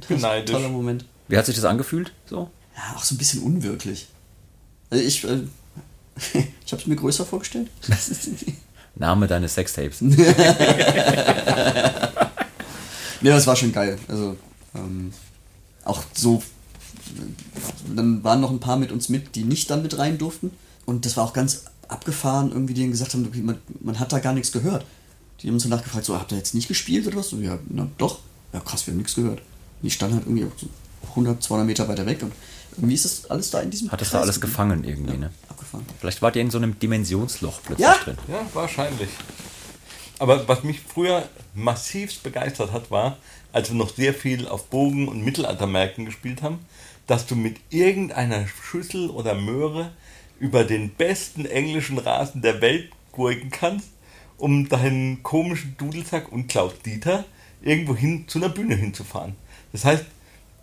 ein
neidisch.
toller Moment.
Wie hat sich das angefühlt? So?
Ja, auch so ein bisschen unwirklich. Also ich, äh, ich habe es mir größer vorgestellt.
Name deines Sextapes.
Ja, das war schon geil. Also, ähm, auch so, dann waren noch ein paar mit uns mit, die nicht dann mit rein durften. Und das war auch ganz abgefahren, irgendwie, dann gesagt haben, okay, man, man hat da gar nichts gehört. Die haben uns danach gefragt, so, habt ihr jetzt nicht gespielt oder was? So, ja, na doch. Ja, krass, wir haben nichts gehört. Die standen halt irgendwie so 100, 200 Meter weiter weg und irgendwie ist das alles da in diesem
Hat das da
Kreis
alles
geblieben.
gefangen irgendwie, ne?
Abgefahren.
Vielleicht wart ihr in so einem Dimensionsloch plötzlich
Ja.
drin.
Ja, wahrscheinlich. Aber was mich früher massivst begeistert hat, war, als wir noch sehr viel auf Bogen- und Mittelaltermärkten gespielt haben, dass du mit irgendeiner Schüssel oder Möhre über den besten englischen Rasen der Welt gurken kannst, um deinen komischen Dudelsack und Klaus Dieter irgendwo hin zu einer Bühne hinzufahren. Das heißt,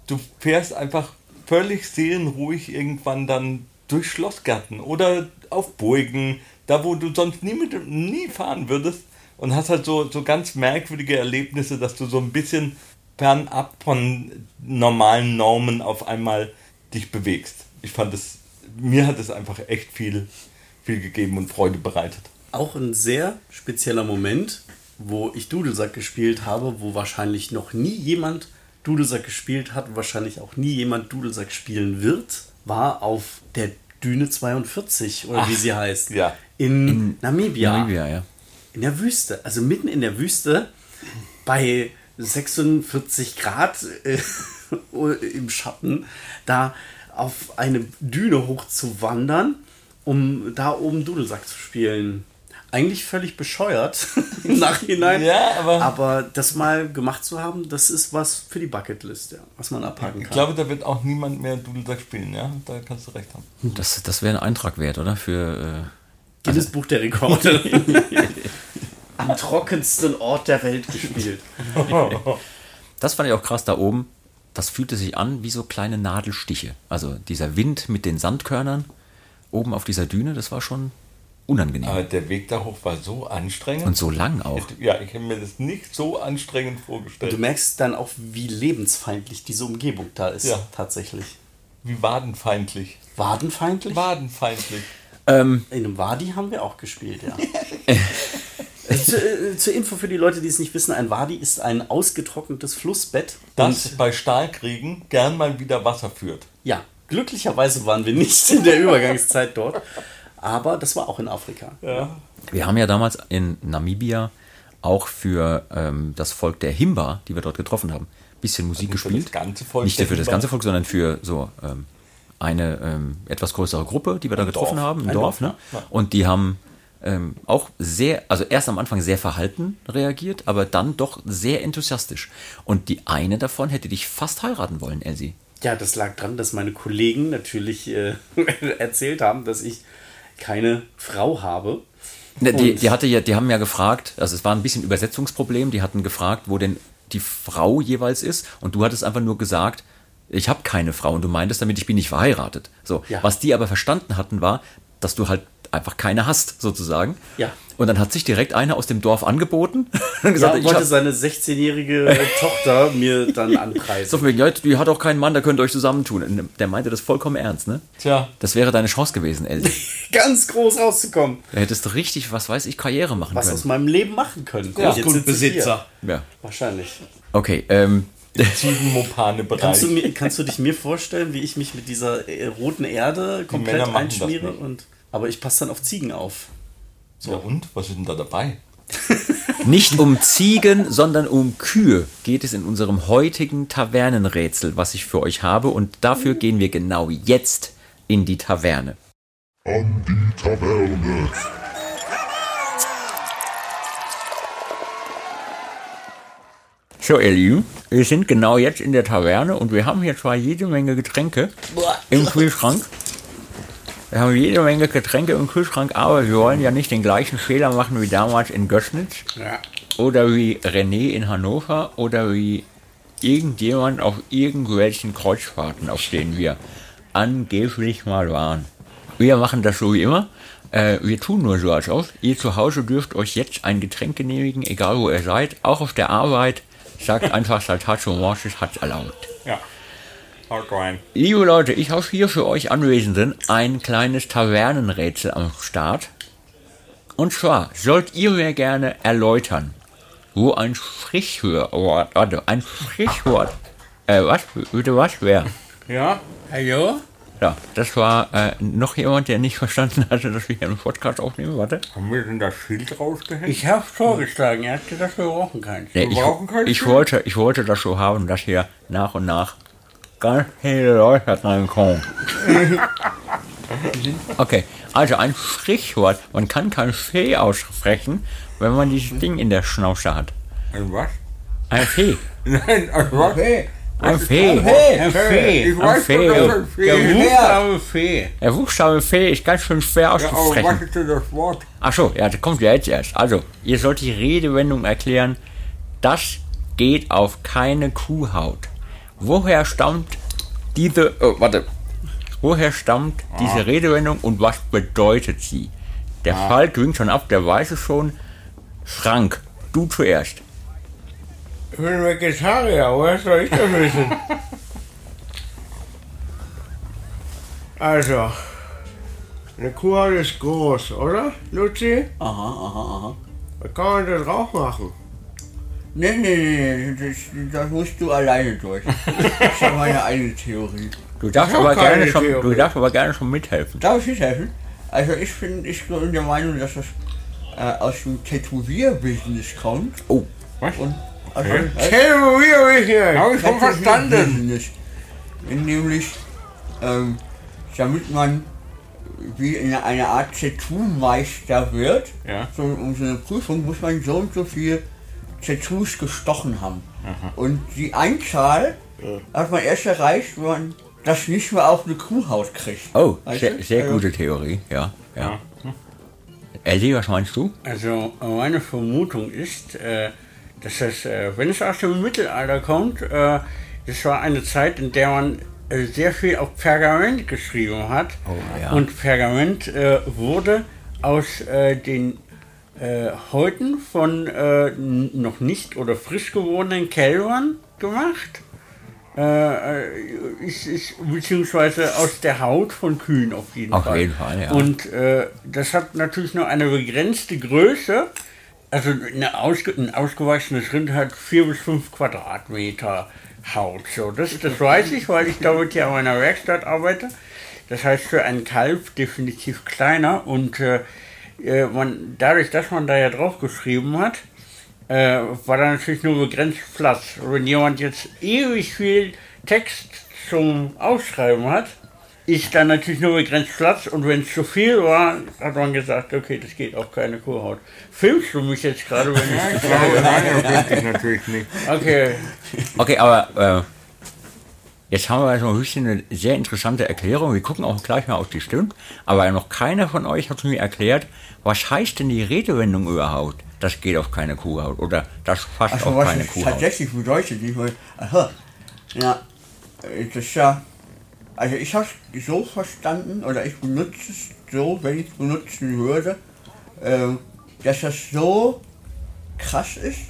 du fährst einfach völlig seelenruhig irgendwann dann durch Schlossgärten oder auf Burgen, da wo du sonst nie, mit, nie fahren würdest und hast halt so, so ganz merkwürdige Erlebnisse, dass du so ein bisschen fernab von normalen Normen auf einmal dich bewegst. Ich fand es, mir hat es einfach echt viel, viel gegeben und Freude bereitet.
auch ein sehr spezieller Moment, wo ich Dudelsack gespielt habe, wo wahrscheinlich noch nie jemand Dudelsack gespielt hat, wahrscheinlich auch nie jemand Dudelsack spielen wird, war auf der Düne 42 oder wie sie heißt.
ja.
In, Namibia.
Namibia, ja.
In der Wüste. Also mitten in der Wüste bei 46 Grad äh, im Schatten. Da auf eine Düne hochzuwandern, um da oben Dudelsack zu spielen. Eigentlich völlig bescheuert im Nachhinein.
Ja, aber-
aber das mal gemacht zu haben, das ist was für die Bucketlist, ja, was man abhaken
Ich
kann.
glaube, da wird auch niemand mehr Dudelsack spielen, ja? Da kannst du recht haben.
Das, das wäre ein Eintrag wert, oder? Für.
Guinness Buch der Rekorde. Am trockensten Ort der Welt gespielt.
Äh, das fand ich auch krass da oben. Das fühlte sich an wie so kleine Nadelstiche. Also dieser Wind mit den Sandkörnern oben auf dieser Düne, das war schon unangenehm.
Aber der Weg da hoch war so anstrengend.
Und so lang auch.
Ja, ich habe mir das nicht so anstrengend vorgestellt.
Du merkst dann auch, wie lebensfeindlich diese Umgebung da ist.
Ja.
Tatsächlich.
Wie wadenfeindlich.
Wadenfeindlich?
Wadenfeindlich.
Ähm,
In einem Wadi haben wir auch gespielt, ja. Äh, zu, äh, zur Info für die Leute, die es nicht wissen, ein Wadi ist ein ausgetrocknetes Flussbett.
Das
Und
bei Starkregen gern mal wieder Wasser führt.
ja, glücklicherweise waren wir nicht in der Übergangszeit dort. Aber das war auch in Afrika.
wir haben ja damals in Namibia auch für ähm, das Volk der Himba, die wir dort getroffen haben, ein bisschen Musik
Also für
gespielt.
das ganze Volk
Nicht für das ganze Volk, sondern für so ähm, eine ähm, etwas größere Gruppe, die wir da getroffen
Dorf.
haben, im
Ein
Dorf.
Dorf,
ne? Und die haben ähm, auch sehr, also erst am Anfang sehr verhalten reagiert, aber dann doch sehr enthusiastisch. Und die eine davon hätte dich fast heiraten wollen, Elsie.
Ja, das lag dran, dass meine Kollegen natürlich äh, erzählt haben, dass ich keine Frau habe.
Ne, die, die, hatte ja, die haben ja gefragt, also es war ein bisschen Übersetzungsproblem, die hatten gefragt, wo denn die Frau jeweils ist und du hattest einfach nur gesagt, ich habe keine Frau und du meintest damit, ich bin nicht verheiratet. So,
Ja.
was die aber verstanden hatten, war, dass du halt einfach keine hast, sozusagen.
Ja.
Und dann hat sich direkt einer aus dem Dorf angeboten und gesagt,
Ja,
ich
wollte
hab,
seine 16-jährige Tochter mir dann anpreisen.
so von wegen, ja, die hat auch keinen Mann, da könnt ihr euch zusammentun. Und der meinte das vollkommen ernst, ne?
Tja,
Das wäre deine Chance gewesen, Elsie.
Ganz groß rauszukommen.
Da hättest du richtig, was weiß ich, Karriere machen
Was aus
können.
meinem Leben machen können.
Ja.
Hier.
Grundbesitzer.
Ja.
Wahrscheinlich.
Okay, ähm,
Ziegenmopane-Bereich.
Kannst du, mir, kannst du dich mir vorstellen, wie ich mich mit dieser äh, roten Erde komplett einschmiere? Und, aber ich passe dann auf Ziegen auf.
Ja, und? Was ist denn da dabei?
Nicht um Ziegen, sondern um Kühe geht es in unserem heutigen Tavernenrätsel, was ich für euch habe. Und dafür gehen wir genau jetzt in die Taverne.
An die Taverne.
So, ihr Lieben, wir sind genau jetzt in der Taverne und wir haben hier zwar jede Menge Getränke im Kühlschrank. Wir haben jede Menge Getränke im Kühlschrank, aber wir wollen ja nicht den gleichen Fehler machen wie damals in Gößnitz.
Ja.
Oder wie René in Hannover oder wie irgendjemand auf irgendwelchen Kreuzfahrten, auf denen wir angeblich mal waren. Wir machen das so wie immer. Äh, wir tun nur so als ob. Ihr zu Hause dürft euch jetzt ein Getränk genehmigen, egal wo ihr seid, auch auf der Arbeit. Sagt einfach Saltatio Mortis hat's erlaubt.
Ja. Haut rein.
Liebe Leute, ich habe hier für euch Anwesenden ein kleines Tavernenrätsel am Start. Und zwar sollt ihr mir gerne erläutern, wo ein Sprichwort, warte, ein Sprichwort, äh, was, bitte was, wer?
Ja, hallo?
Ja, das war äh, noch jemand, der nicht verstanden hatte, dass wir hier einen Podcast aufnehmen, warte.
Haben wir denn das Schild rausgehängt?
Ich habe vorgeschlagen, er hat gesagt, wir brauchen keinen.
Nee, ich, ich, wollte, ich wollte das so haben, dass hier nach und nach ganz viele Leute reinkommen. Okay, also ein Sprichwort. Man kann kein Fee aussprechen, wenn man dieses Ding in der Schnauze hat.
Ein was?
Ein Fee.
Nein, ein was?
Ein Fee.
Ein Fee.
Ich weiß
Fee.
schon, dass ein Fee
Der
ist.
Buchstabe Fee.
Der Buchstabe Fee ist ganz schön schwer
Ja, aber was
auszusprechen.
ist denn das Wort?
Achso, ja, das kommt ja jetzt erst. Also, ihr sollt die Redewendung erklären. Das geht auf keine Kuhhaut. Woher stammt diese. Oh, warte. Woher stammt diese Redewendung und was bedeutet sie? Der Falk winkt schon ab, der weiß es schon. Frank, du zuerst.
Ich bin Vegetarier, woher soll ich das wissen? Also, eine Kuhhaut ist groß, oder, Luzi?
Aha, aha, aha.
Da kann man das drauf machen.
Nee, nee, nee, das, das musst du alleine durch. Das ist ja meine eigene Theorie.
Du darfst,
Ich hab
aber gerne schon, du
Theorie.
darfst aber gerne schon mithelfen.
Darf ich mithelfen? Also ich bin, ich bin der Meinung, dass das äh, aus dem Tätowierbusiness kommt.
Oh,
Was?
Und also,
ich hier.
Habe ich schon verstanden.
Tätowierbusiness. Nämlich ähm, damit man wie in einer Art Tattoo-Meister wird,
Ja.
so, um so eine Prüfung muss man so und so viel Tattoos gestochen haben. Und die Einzahl hat man erst erreicht, wenn man das nicht mehr auf eine Kuhhaut kriegt.
Oh,
Weißt
sehr, sehr
Also,
gute Theorie, ja. ja. Ellie, was meinst du?
Also meine Vermutung ist, äh, dass das, äh, wenn es aus dem Mittelalter kommt, äh, das war eine Zeit, in der man sehr viel auf Pergament geschrieben hat.
ja.
Und Pergament wurde aus den äh, Häuten von äh, noch nicht oder frisch gewordenen Kälbern gemacht. Äh, äh, ist, ist, beziehungsweise aus der Haut von Kühen auf jeden
Auf
Fall.
jeden Fall, ja.
Und äh, das hat natürlich nur eine begrenzte Größe. Also eine ausge ein ausgewachsenes Rind hat 4 bis 5 Quadratmeter Haut. So, das, das weiß ich, weil ich damit ja in meiner Werkstatt arbeite. Das heißt für einen Kalb definitiv kleiner und äh, äh, man, dadurch, dass man da ja drauf geschrieben hat, äh, war da natürlich nur begrenzt Platz. Wenn jemand jetzt ewig viel Text zum Ausschreiben hat, ist da natürlich nur begrenzt Platz und wenn es zu viel war, hat man gesagt, okay, das geht auf keine Kuhhaut. Filmst du mich jetzt gerade, wenn ich das sage?
Nein, das wüsste ich natürlich nicht.
Okay,
Okay, aber äh, jetzt haben wir also ein bisschen eine sehr interessante Erklärung. Wir gucken auch gleich mal auf die Stimmen. Aber noch keiner von euch hat mir erklärt, was heißt denn die Redewendung überhaupt? Das geht auf keine Kuhhaut oder das fasst
Also
auf
was
keine Kuhhaut.
tatsächlich bedeutet, meine, aha, ja, äh, das ist ja, also ich habe es so verstanden, oder ich benutze es so, wenn ich es benutzen würde, ähm, dass das so krass ist,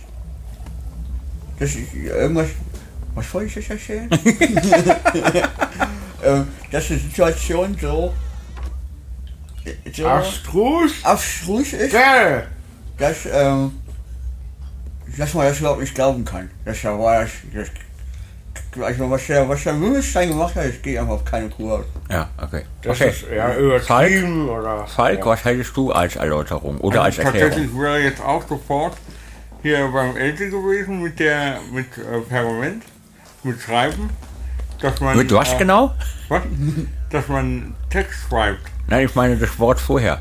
dass ich irgendwas, was wollte ich jetzt erzählen? ähm, dass die Situation so, so
abstrus.
abstrus ist
Geil.
dass, ähm, dass man das überhaupt nicht glauben kann. Das ja war das, das also was der, was der Mümmelstein gemacht hat, das geht einfach auf keine Kuhhaut.
Ja, okay.
Das
okay.
ist ja übertrieben oder.
Falk, was hättest du als Erläuterung oder als
Also
Erklärung?
tatsächlich wäre jetzt auch sofort hier beim Else gewesen mit der mit äh, Pergament, mit Schreiben, dass man
Mit was
äh,
genau?
was? dass man Text schreibt.
Nein, ich meine das Wort vorher.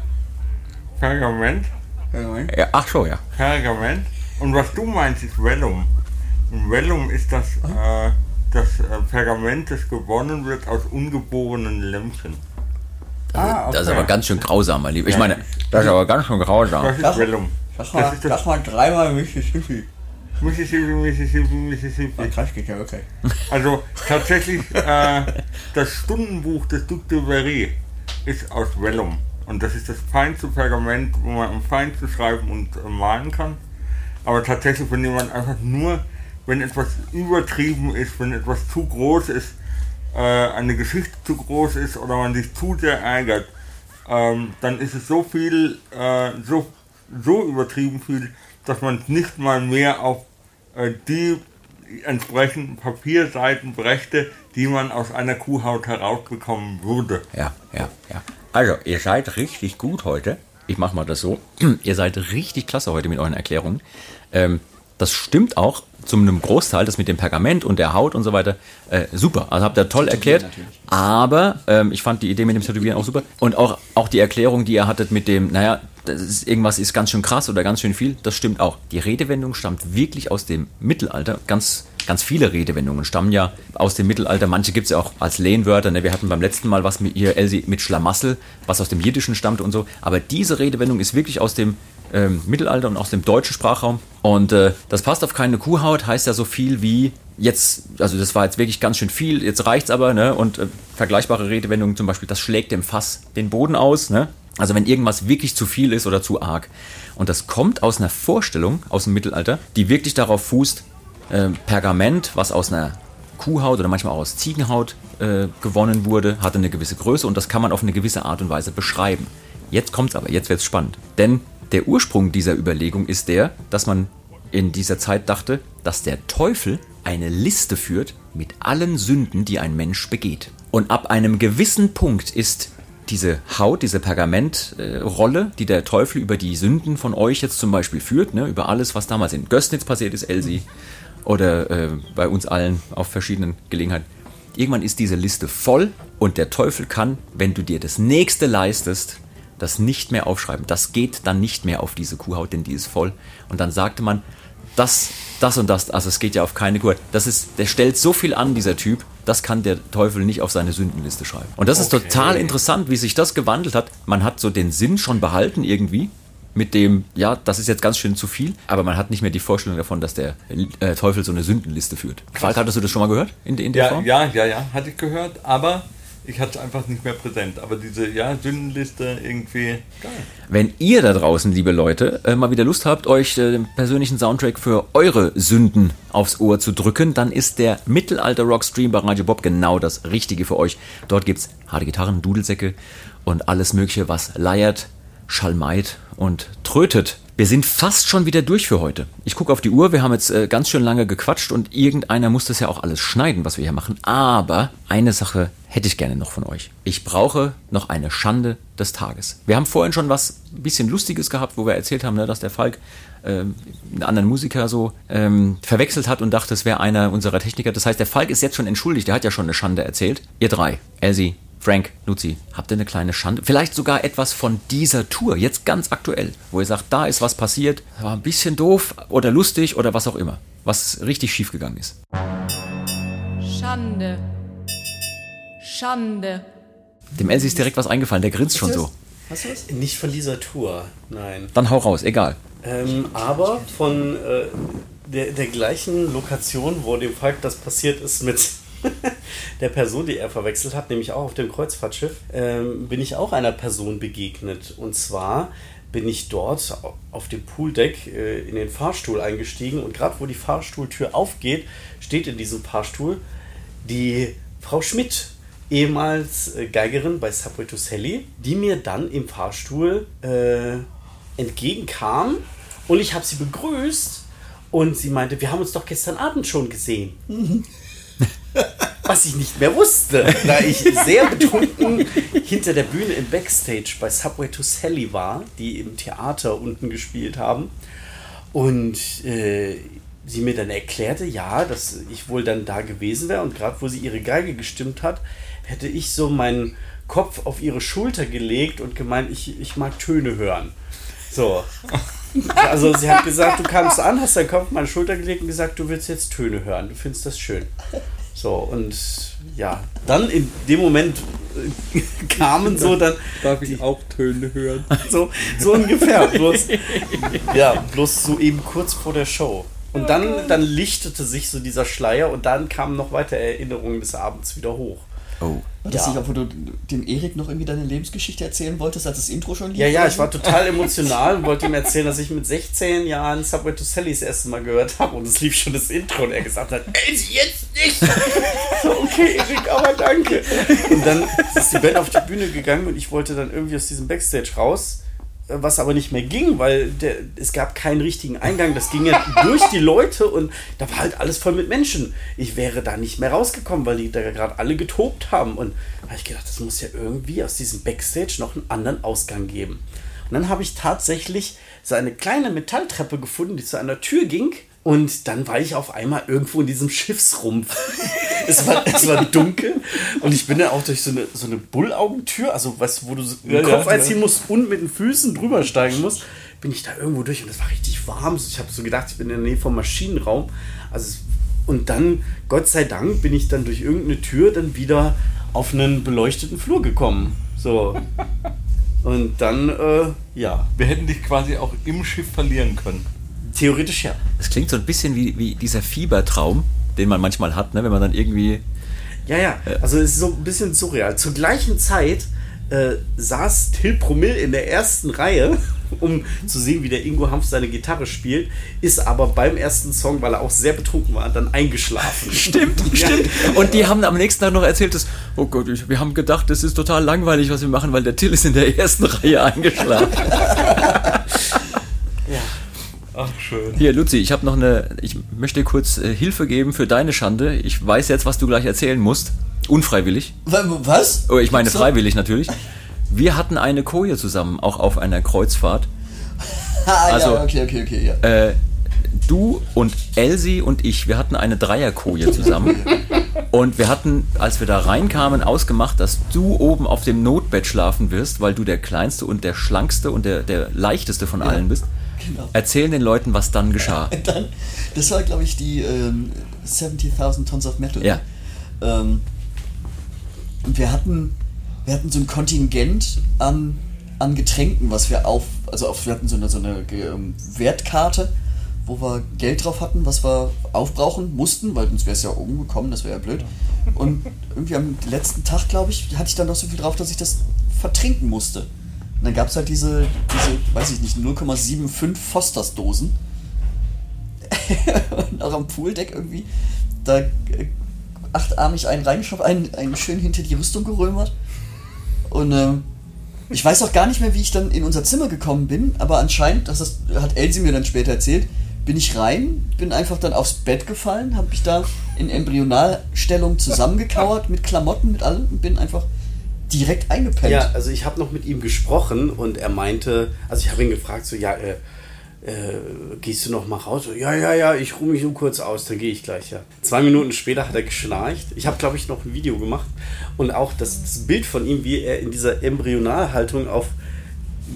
Pergament,
Irgendwie.
Ja, ach so, ja.
Pergament. Und was du meinst, ist Vellum. Und Vellum ist das, äh, das äh, Pergament, das gewonnen wird aus ungeborenen Lämpchen.
Ah,
Das ist
okay.
aber ganz schön grausam, mein Lieber. Ich meine, das ist aber ganz schön grausam.
Das ist
Das-
Vellum. Das
mal,
ist das-
sag mal dreimal Mississippi.
Mississippi, Mississippi, Mississippi.
Ja, krass geht ja wirklich.
Also tatsächlich, äh, das Stundenbuch des Duc de Berry ist aus Vellum. Und das ist das feinste Pergament, wo man am feinsten schreiben und äh, malen kann. Aber tatsächlich, wenn jemand einfach nur, wenn etwas übertrieben ist, wenn etwas zu groß ist, äh, eine Geschichte zu groß ist oder man sich zu sehr ärgert, ähm, dann ist es so viel, äh, so, so übertrieben viel, dass man es nicht mal mehr auf die entsprechenden Papierseiten brächte, die man aus einer Kuhhaut herausbekommen würde.
Ja, ja, ja. Also, ihr seid richtig gut heute. Ich mach mal das so. ihr seid richtig klasse heute mit euren Erklärungen. Ähm, das stimmt auch zu einem Großteil, das mit dem Pergament und der Haut und so weiter. Äh, super. Also habt ihr toll erklärt. Aber ähm, ich fand die Idee mit dem Tätowieren auch super. Und auch, auch die Erklärung, die ihr hattet mit dem, naja, ist, irgendwas ist ganz schön krass oder ganz schön viel, das stimmt auch. Die Redewendung stammt wirklich aus dem Mittelalter. Ganz, ganz viele Redewendungen stammen ja aus dem Mittelalter. Manche gibt es ja auch als Lehnwörter. Ne? Wir hatten beim letzten Mal was mit ihr, Elsie, mit Schlamassel, was aus dem Jiddischen stammt und so. Aber diese Redewendung ist wirklich aus dem ähm, Mittelalter und aus dem deutschen Sprachraum. Und äh, das passt auf keine Kuhhaut, heißt ja so viel wie jetzt, also das war jetzt wirklich ganz schön viel, jetzt reicht's aber, ne? Und äh, vergleichbare Redewendungen zum Beispiel, das schlägt dem Fass den Boden aus, ne? Also wenn irgendwas wirklich zu viel ist oder zu arg. Und das kommt aus einer Vorstellung aus dem Mittelalter, die wirklich darauf fußt, äh, Pergament, was aus einer Kuhhaut oder manchmal auch aus Ziegenhaut äh, gewonnen wurde, hatte eine gewisse Größe und das kann man auf eine gewisse Art und Weise beschreiben. Jetzt kommt's aber, jetzt wird's spannend. Denn der Ursprung dieser Überlegung ist der, dass man in dieser Zeit dachte, dass der Teufel eine Liste führt mit allen Sünden, die ein Mensch begeht. Und ab einem gewissen Punkt ist diese Haut, diese Pergamentrolle, die der Teufel über die Sünden von euch jetzt zum Beispiel führt, ne, über alles, was damals in Göstnitz passiert ist, Elsie, oder äh, bei uns allen auf verschiedenen Gelegenheiten, Irgendwann ist diese Liste voll und der Teufel kann, wenn du dir das nächste leistest, das nicht mehr aufschreiben. Das geht dann nicht mehr auf diese Kuhhaut, denn die ist voll. Und dann sagte man, das, das und das, also es geht ja auf keine Kuh. Das ist, der stellt so viel an, dieser Typ, das kann der Teufel nicht auf seine Sündenliste schreiben. Und das ist total interessant, wie sich das gewandelt hat. Man hat so den Sinn schon behalten irgendwie. Mit dem, ja, das ist jetzt ganz schön zu viel, aber man hat nicht mehr die Vorstellung davon, dass der äh, Teufel so eine Sündenliste führt. Falk, hattest du das schon mal gehört in, in der
Ja,
Form?
ja, ja, ja, hatte ich gehört, aber ich hatte es einfach nicht mehr präsent. Aber diese, ja, Sündenliste irgendwie, geil.
Wenn ihr da draußen, liebe Leute, äh, mal wieder Lust habt, euch äh, den persönlichen Soundtrack für eure Sünden aufs Ohr zu drücken, dann ist der Mittelalter-Rock-Stream bei Radio Bob genau das Richtige für euch. Dort gibt's harte Gitarren, Dudelsäcke und alles Mögliche, was leiert, schalmeit und trötet. Wir sind fast schon wieder durch für heute. Ich gucke auf die Uhr, wir haben jetzt äh, ganz schön lange gequatscht und irgendeiner muss das ja auch alles schneiden, was wir hier machen. Aber eine Sache hätte ich gerne noch von euch. Ich brauche noch eine Schande des Tages. Wir haben vorhin schon was ein bisschen Lustiges gehabt, wo wir erzählt haben, ne, dass der Falk ähm, einen anderen Musiker so ähm, verwechselt hat und dachte, es wäre einer unserer Techniker. Das heißt, der Falk ist jetzt schon entschuldigt, der hat ja schon eine Schande erzählt. Ihr drei, Elsie, Frank, Luzi, habt ihr eine kleine Schande? Vielleicht sogar etwas von dieser Tour, jetzt ganz aktuell, wo ihr sagt, da ist was passiert, war ein bisschen doof oder lustig oder was auch immer, was richtig schief gegangen ist.
Schande. Schande.
Dem Elsie ist direkt was eingefallen, der grinst schon so.
Hast du was? Nicht von dieser Tour, nein.
Dann hau raus, egal.
Ähm, aber von äh, der, der gleichen Lokation, wo dem Falk das passiert ist mit der Person, die er verwechselt hat, nämlich auch auf dem Kreuzfahrtschiff, ähm, bin ich auch einer Person begegnet. Und zwar bin ich dort auf dem Pooldeck äh, in den Fahrstuhl eingestiegen und gerade wo die Fahrstuhltür aufgeht, steht in diesem Fahrstuhl die Frau Schmidt, ehemals äh, Geigerin bei Subway to Sally, die mir dann im Fahrstuhl äh, entgegenkam und ich habe sie begrüßt und sie meinte, wir haben uns doch gestern Abend schon gesehen. Was ich nicht mehr wusste, da ich sehr betrunken hinter der Bühne im Backstage bei Subway to Sally war, die im Theater unten gespielt haben. Und äh, sie mir dann erklärte, ja, dass ich wohl dann da gewesen wäre und gerade wo sie ihre Geige gestimmt hat, hätte ich so meinen Kopf auf ihre Schulter gelegt und gemeint, ich, ich mag Töne hören. So. Also sie hat gesagt, du kamst an, hast deinen Kopf auf meine Schulter gelegt und gesagt, du willst jetzt Töne hören, du findest das schön. So, und ja, dann in dem Moment kamen so dann
Darf ich auch Töne hören?
so, so ungefähr. Bloß, ja, bloß so eben kurz vor der Show. Und dann, dann lichtete sich so dieser Schleier und dann kamen noch weitere Erinnerungen des Abends wieder hoch.
Oh.
War das nicht auch, wo du dem Erik noch irgendwie deine Lebensgeschichte erzählen wolltest, als das Intro schon lief?
Ja, ja, ich war total emotional und wollte ihm erzählen, dass ich mit 16 Jahren Subway to Sally das erste Mal gehört habe und es lief schon das Intro und er gesagt hat, ey, jetzt nicht! so, okay, Erik, aber danke. Und dann ist die Band auf die Bühne gegangen und ich wollte dann irgendwie aus diesem Backstage raus, was aber nicht mehr ging, weil der, es gab keinen richtigen Eingang. Das ging ja durch die Leute und da war halt alles voll mit Menschen. Ich wäre da nicht mehr rausgekommen, weil die da gerade alle getobt haben. Und da habe ich gedacht, das muss ja irgendwie aus diesem Backstage noch einen anderen Ausgang geben. Und dann habe ich tatsächlich so eine kleine Metalltreppe gefunden, die zu einer Tür ging. Und dann war ich auf einmal irgendwo in diesem Schiffsrumpf. es, war, es war dunkel und ich bin dann auch durch so eine, so eine Bullaugentür, also du, wo du so den
Ja,
Kopf
ja,
einziehen musst und mit den Füßen drüber steigen musst, bin ich da irgendwo durch und es war richtig warm. Ich habe so gedacht, ich bin in der Nähe vom Maschinenraum. Also und dann, Gott sei Dank, bin ich dann durch irgendeine Tür dann wieder auf einen beleuchteten Flur gekommen. So. Und dann, äh, ja,
Wir hätten dich quasi auch im Schiff verlieren können.
Theoretisch ja.
Es klingt so ein bisschen wie, wie dieser Fiebertraum, den man manchmal hat, ne? wenn man dann irgendwie.
Ja, ja, also es ist so ein bisschen surreal. Zur gleichen Zeit äh, saß Till Promille in der ersten Reihe, um zu sehen, wie der Ingo Hampf seine Gitarre spielt, ist aber beim ersten Song, weil er auch sehr betrunken war, dann eingeschlafen.
Stimmt, stimmt. Und die haben am nächsten Tag noch erzählt, dass, oh Gott, wir haben gedacht, das ist total langweilig, was wir machen, weil der Till ist in der ersten Reihe eingeschlafen.
Ach, schön.
Hier, Luzi, ich habe noch eine, ich möchte dir kurz äh, Hilfe geben für deine Schande. Ich weiß jetzt, was du gleich erzählen musst. Unfreiwillig.
Wa- Was?
Oh, ich meine
So.
freiwillig natürlich. Wir hatten eine Koje zusammen, auch auf einer Kreuzfahrt.
Ah,
Also-
ja, okay, okay, okay, ja.
Äh, du und Elsie und ich, wir hatten eine Dreierkoje zusammen. Und wir hatten, als wir da reinkamen, ausgemacht, dass du oben auf dem Notbett schlafen wirst, weil du der kleinste und der schlankste und der, der leichteste von allen bist.
Genau.
Erzählen den Leuten, was dann geschah.
Dann, das war, glaube ich, die ähm, 70.000 Tons of Metal.
Ja.
Ähm, und wir hatten, wir hatten so ein Kontingent an, an Getränken, was wir auf, also auf, wir hatten so eine, so eine ähm, Wertkarte, wo wir Geld drauf hatten, was wir aufbrauchen mussten, weil sonst wäre es ja umgekommen, das wäre ja blöd. Und irgendwie am letzten Tag, glaube ich, hatte ich dann noch so viel drauf, dass ich das vertrinken musste. Und dann gab es halt diese, diese, weiß ich nicht, 0,75 Fosters-Dosen. und auch am Pooldeck irgendwie, da äh, achtarmig einen reingeschoben, einen, einen schön hinter die Rüstung gerömert. Und ähm, ich weiß auch gar nicht mehr, wie ich dann in unser Zimmer gekommen bin, aber anscheinend, das hat Elsie mir dann später erzählt, bin ich rein, bin einfach dann aufs Bett gefallen, habe mich da in Embryonalstellung zusammengekauert mit Klamotten, mit allem und bin einfach direkt eingepennt.
Ja, also ich habe noch mit ihm gesprochen und er meinte, also ich habe ihn gefragt, so, ja, äh, äh, gehst du noch mal raus? So, ja, ja, ja, ich ruhe mich nur kurz aus, dann gehe ich gleich, ja. Zwei Minuten später hat er geschnarcht. Ich habe, glaube ich, noch ein Video gemacht und auch das, das Bild von ihm, wie er in dieser Embryonalhaltung auf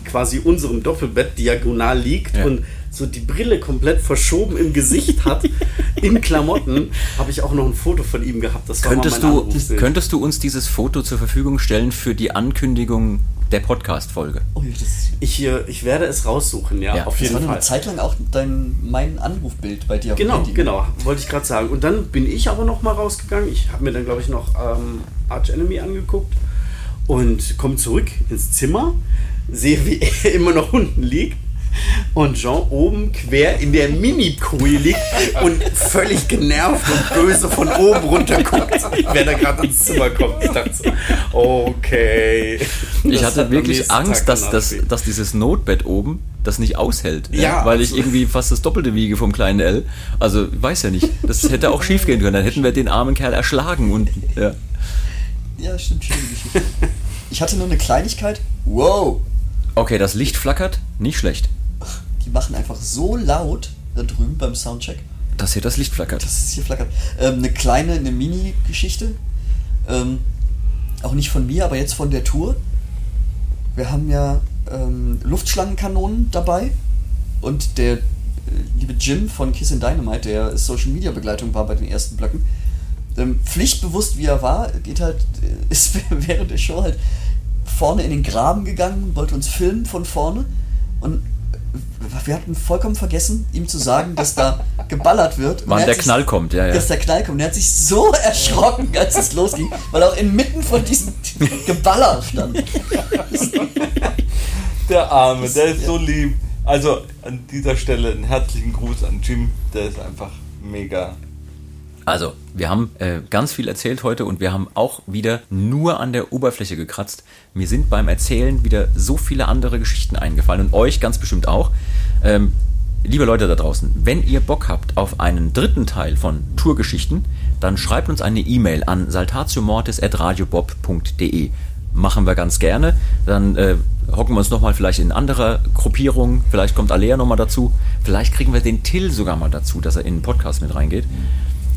quasi unserem Doppelbett diagonal liegt
Ja.
und so die Brille komplett verschoben im Gesicht hat, in Klamotten, habe ich auch noch ein Foto von ihm gehabt. Das war
Könntest
mal mein
du, könntest du uns dieses Foto zur Verfügung stellen für die Ankündigung der Podcast-Folge?
Oh, das,
Ich, äh, ich werde es raussuchen, ja,
Ja,
auf
das
jeden
war noch
Fall.
eine Zeit lang auch dein, mein Anrufbild bei dir.
Genau,
Handy.
genau, wollte ich gerade sagen. Und dann bin ich aber noch mal rausgegangen. Ich habe mir dann, glaube ich, noch ähm, Arch Enemy angeguckt und komme zurück ins Zimmer, sehe, wie er immer noch unten liegt und Jean oben quer in der Mini-Koje liegt und völlig genervt und böse von oben runter guckt, wer da gerade ins Zimmer kommt. Ich dachte so, okay.
Ich
Das
hatte wirklich Angst,
Tag
dass, dass, dass dieses Notbett oben das nicht aushält.
Ja,
weil ich irgendwie fast das Doppelte wiege vom kleinen L. Also, weiß ja nicht. Das hätte auch schief gehen können. Dann hätten wir den armen Kerl erschlagen und ja.
Ja, stimmt, schöne Geschichte. Ich hatte nur eine Kleinigkeit. Wow!
Okay, das Licht flackert, nicht schlecht.
Die machen einfach so laut da drüben beim Soundcheck,
Dass hier das Licht flackert.
dass es hier flackert. Ähm, eine kleine, eine Mini-Geschichte. Ähm, auch nicht von mir, aber jetzt von der Tour. Wir haben ja ähm, Luftschlangenkanonen dabei. Und der äh, liebe Jim von Kiss and Dynamite, der Social Media Begleitung war bei den ersten Blöcken, ähm, pflichtbewusst wie er war, geht halt, äh, ist während der Show halt vorne in den Graben gegangen, wollte uns filmen von vorne und wir hatten vollkommen vergessen, ihm zu sagen, dass da geballert wird.
Wann
er
der
sich-
Knall kommt, ja, ja.
Dass der Knall kommt. Er hat sich so erschrocken, als es losging, weil er auch inmitten von diesem Geballer stand.
Der Arme, der ist so lieb. Also an dieser Stelle einen herzlichen Gruß an Jim, der ist einfach mega.
Also, wir haben äh, ganz viel erzählt heute und wir haben auch wieder nur an der Oberfläche gekratzt. Mir sind beim Erzählen wieder so viele andere Geschichten eingefallen und euch ganz bestimmt auch. Ähm, liebe Leute da draußen, wenn ihr Bock habt auf einen dritten Teil von Tourgeschichten, dann schreibt uns eine E-Mail an saltatiomortis.radiobob.de. Machen wir ganz gerne. Dann äh, hocken wir uns nochmal vielleicht in anderer Gruppierung. Vielleicht kommt Alea nochmal dazu. Vielleicht kriegen wir den Till sogar mal dazu, dass er in den Podcast mit reingeht.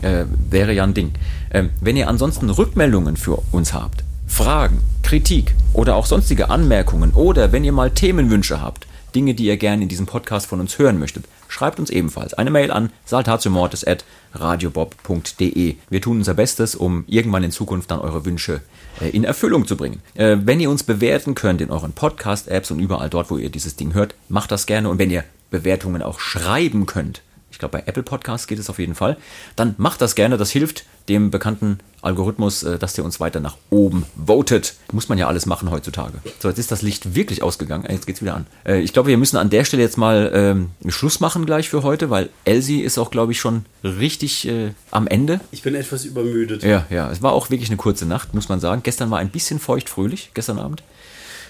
Äh, wäre ja ein Ding. Ähm, wenn ihr ansonsten Rückmeldungen für uns habt, Fragen, Kritik oder auch sonstige Anmerkungen oder wenn ihr mal Themenwünsche habt, Dinge, die ihr gerne in diesem Podcast von uns hören möchtet, schreibt uns ebenfalls eine Mail an saltatiomortis.radiobob.de. Wir tun unser Bestes, um irgendwann in Zukunft dann eure Wünsche äh, in Erfüllung zu bringen. Äh, wenn ihr uns bewerten könnt in euren Podcast-Apps und überall dort, wo ihr dieses Ding hört, macht das gerne. Und wenn ihr Bewertungen auch schreiben könnt, glaube, bei Apple Podcasts geht es auf jeden Fall. Dann macht das gerne. Das hilft dem bekannten Algorithmus, äh, dass der uns weiter nach oben votet. Muss man ja alles machen heutzutage. So, jetzt ist das Licht wirklich ausgegangen. Äh, Jetzt geht's wieder an. Äh, Ich glaube, wir müssen an der Stelle jetzt mal ähm, Schluss machen gleich für heute, weil Elsie ist auch, glaube ich, schon richtig äh, am Ende.
Ich bin etwas übermüdet.
Ja, ja. Es war auch wirklich eine kurze Nacht, muss man sagen. Gestern war ein bisschen feucht-fröhlich, gestern Abend.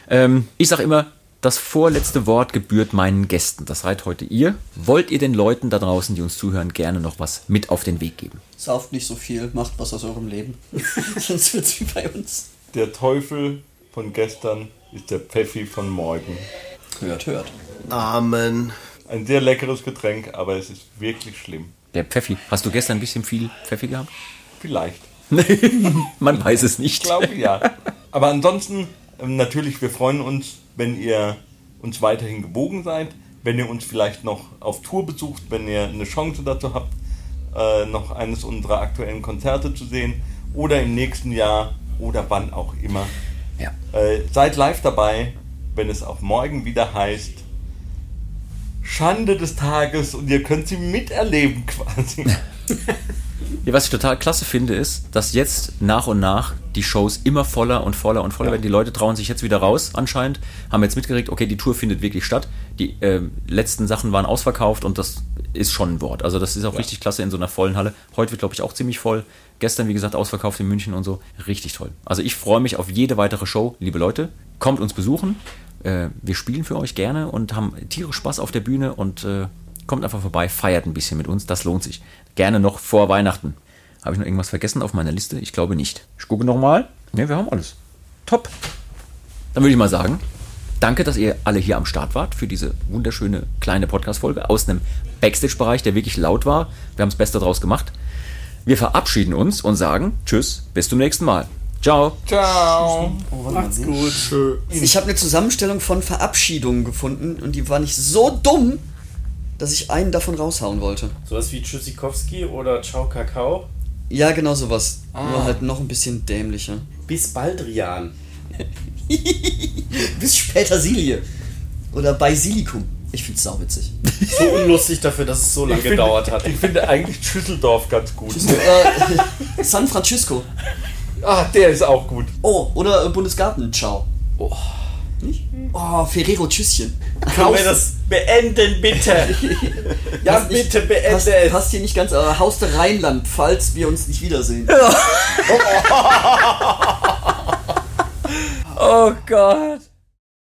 Ähm, ich sag immer, das vorletzte Wort gebührt meinen Gästen. Das seid heute ihr. Wollt ihr den Leuten da draußen, die uns zuhören, gerne noch was mit auf den Weg geben?
Sauft nicht so viel, macht was aus eurem Leben. Sonst wird's wie bei uns.
Der Teufel von gestern ist der Pfeffi von morgen.
Hört, hört.
Amen.
Ein sehr leckeres Getränk, aber es ist wirklich schlimm.
Der Pfeffi. Hast du gestern ein bisschen viel Pfeffi gehabt?
Vielleicht.
Man weiß es
Ich
nicht.
glaube ja. Aber ansonsten, ähm, natürlich, wir freuen uns, wenn ihr uns weiterhin gewogen seid, wenn ihr uns vielleicht noch auf Tour besucht, wenn ihr eine Chance dazu habt, äh, noch eines unserer aktuellen Konzerte zu sehen oder im nächsten Jahr oder wann auch immer.
Ja.
Äh, seid live dabei, wenn es auch morgen wieder heißt Schande des Tages und ihr könnt sie miterleben quasi.
Ja, was ich total klasse finde, ist, dass jetzt nach und nach die Shows immer voller und voller und voller werden. Die Leute trauen sich jetzt wieder raus, anscheinend. Haben jetzt mitgekriegt, okay, die Tour findet wirklich statt. Die ähm, letzten Sachen waren ausverkauft und das ist schon ein Wort. Also, das ist auch richtig klasse in so einer vollen Halle. Heute wird, glaube ich, auch ziemlich voll. Gestern, wie gesagt, ausverkauft in München und so. Richtig toll. Also, ich freue mich auf jede weitere Show. Liebe Leute, kommt uns besuchen. Äh, wir spielen für euch gerne und haben tierisch Spaß auf der Bühne und äh, kommt einfach vorbei, feiert ein bisschen mit uns. Das lohnt sich. Gerne noch vor Weihnachten. Habe ich noch irgendwas vergessen auf meiner Liste? Ich glaube nicht. Ich gucke nochmal. Ne, wir haben alles. Top. Dann würde ich mal sagen, danke, dass ihr alle hier am Start wart für diese wunderschöne kleine Podcast-Folge aus einem Backstage-Bereich, der wirklich laut war. Wir haben das Beste draus gemacht. Wir verabschieden uns und sagen Tschüss, bis zum nächsten Mal. Ciao.
Ciao.
Macht's gut.
Ich habe eine Zusammenstellung von Verabschiedungen gefunden und die war nicht so dumm, dass ich einen davon raushauen wollte.
Sowas wie Tschüssikowski oder Ciao Kakao.
Ja, genau sowas. Nur halt noch ein bisschen dämlicher.
Bis Baldrian.
Bis später Silie. Oder bei Silikum. Ich find's sauwitzig.
So unlustig dafür, dass es so lange gedauert hat.
Ich finde eigentlich Schüsseldorf ganz gut.
äh, San Francisco.
Ah, der ist auch gut.
Oh, oder äh, Bundesgarten. Ciao. Oh. Nicht? Oh, Ferrero Tschüsschen.
Können wir das beenden, bitte? ja,
Passt nicht-
bitte beende
passt,
es.
passt hier nicht ganz, aber Haus der Rheinland, falls wir uns nicht wiedersehen.
Oh Gott.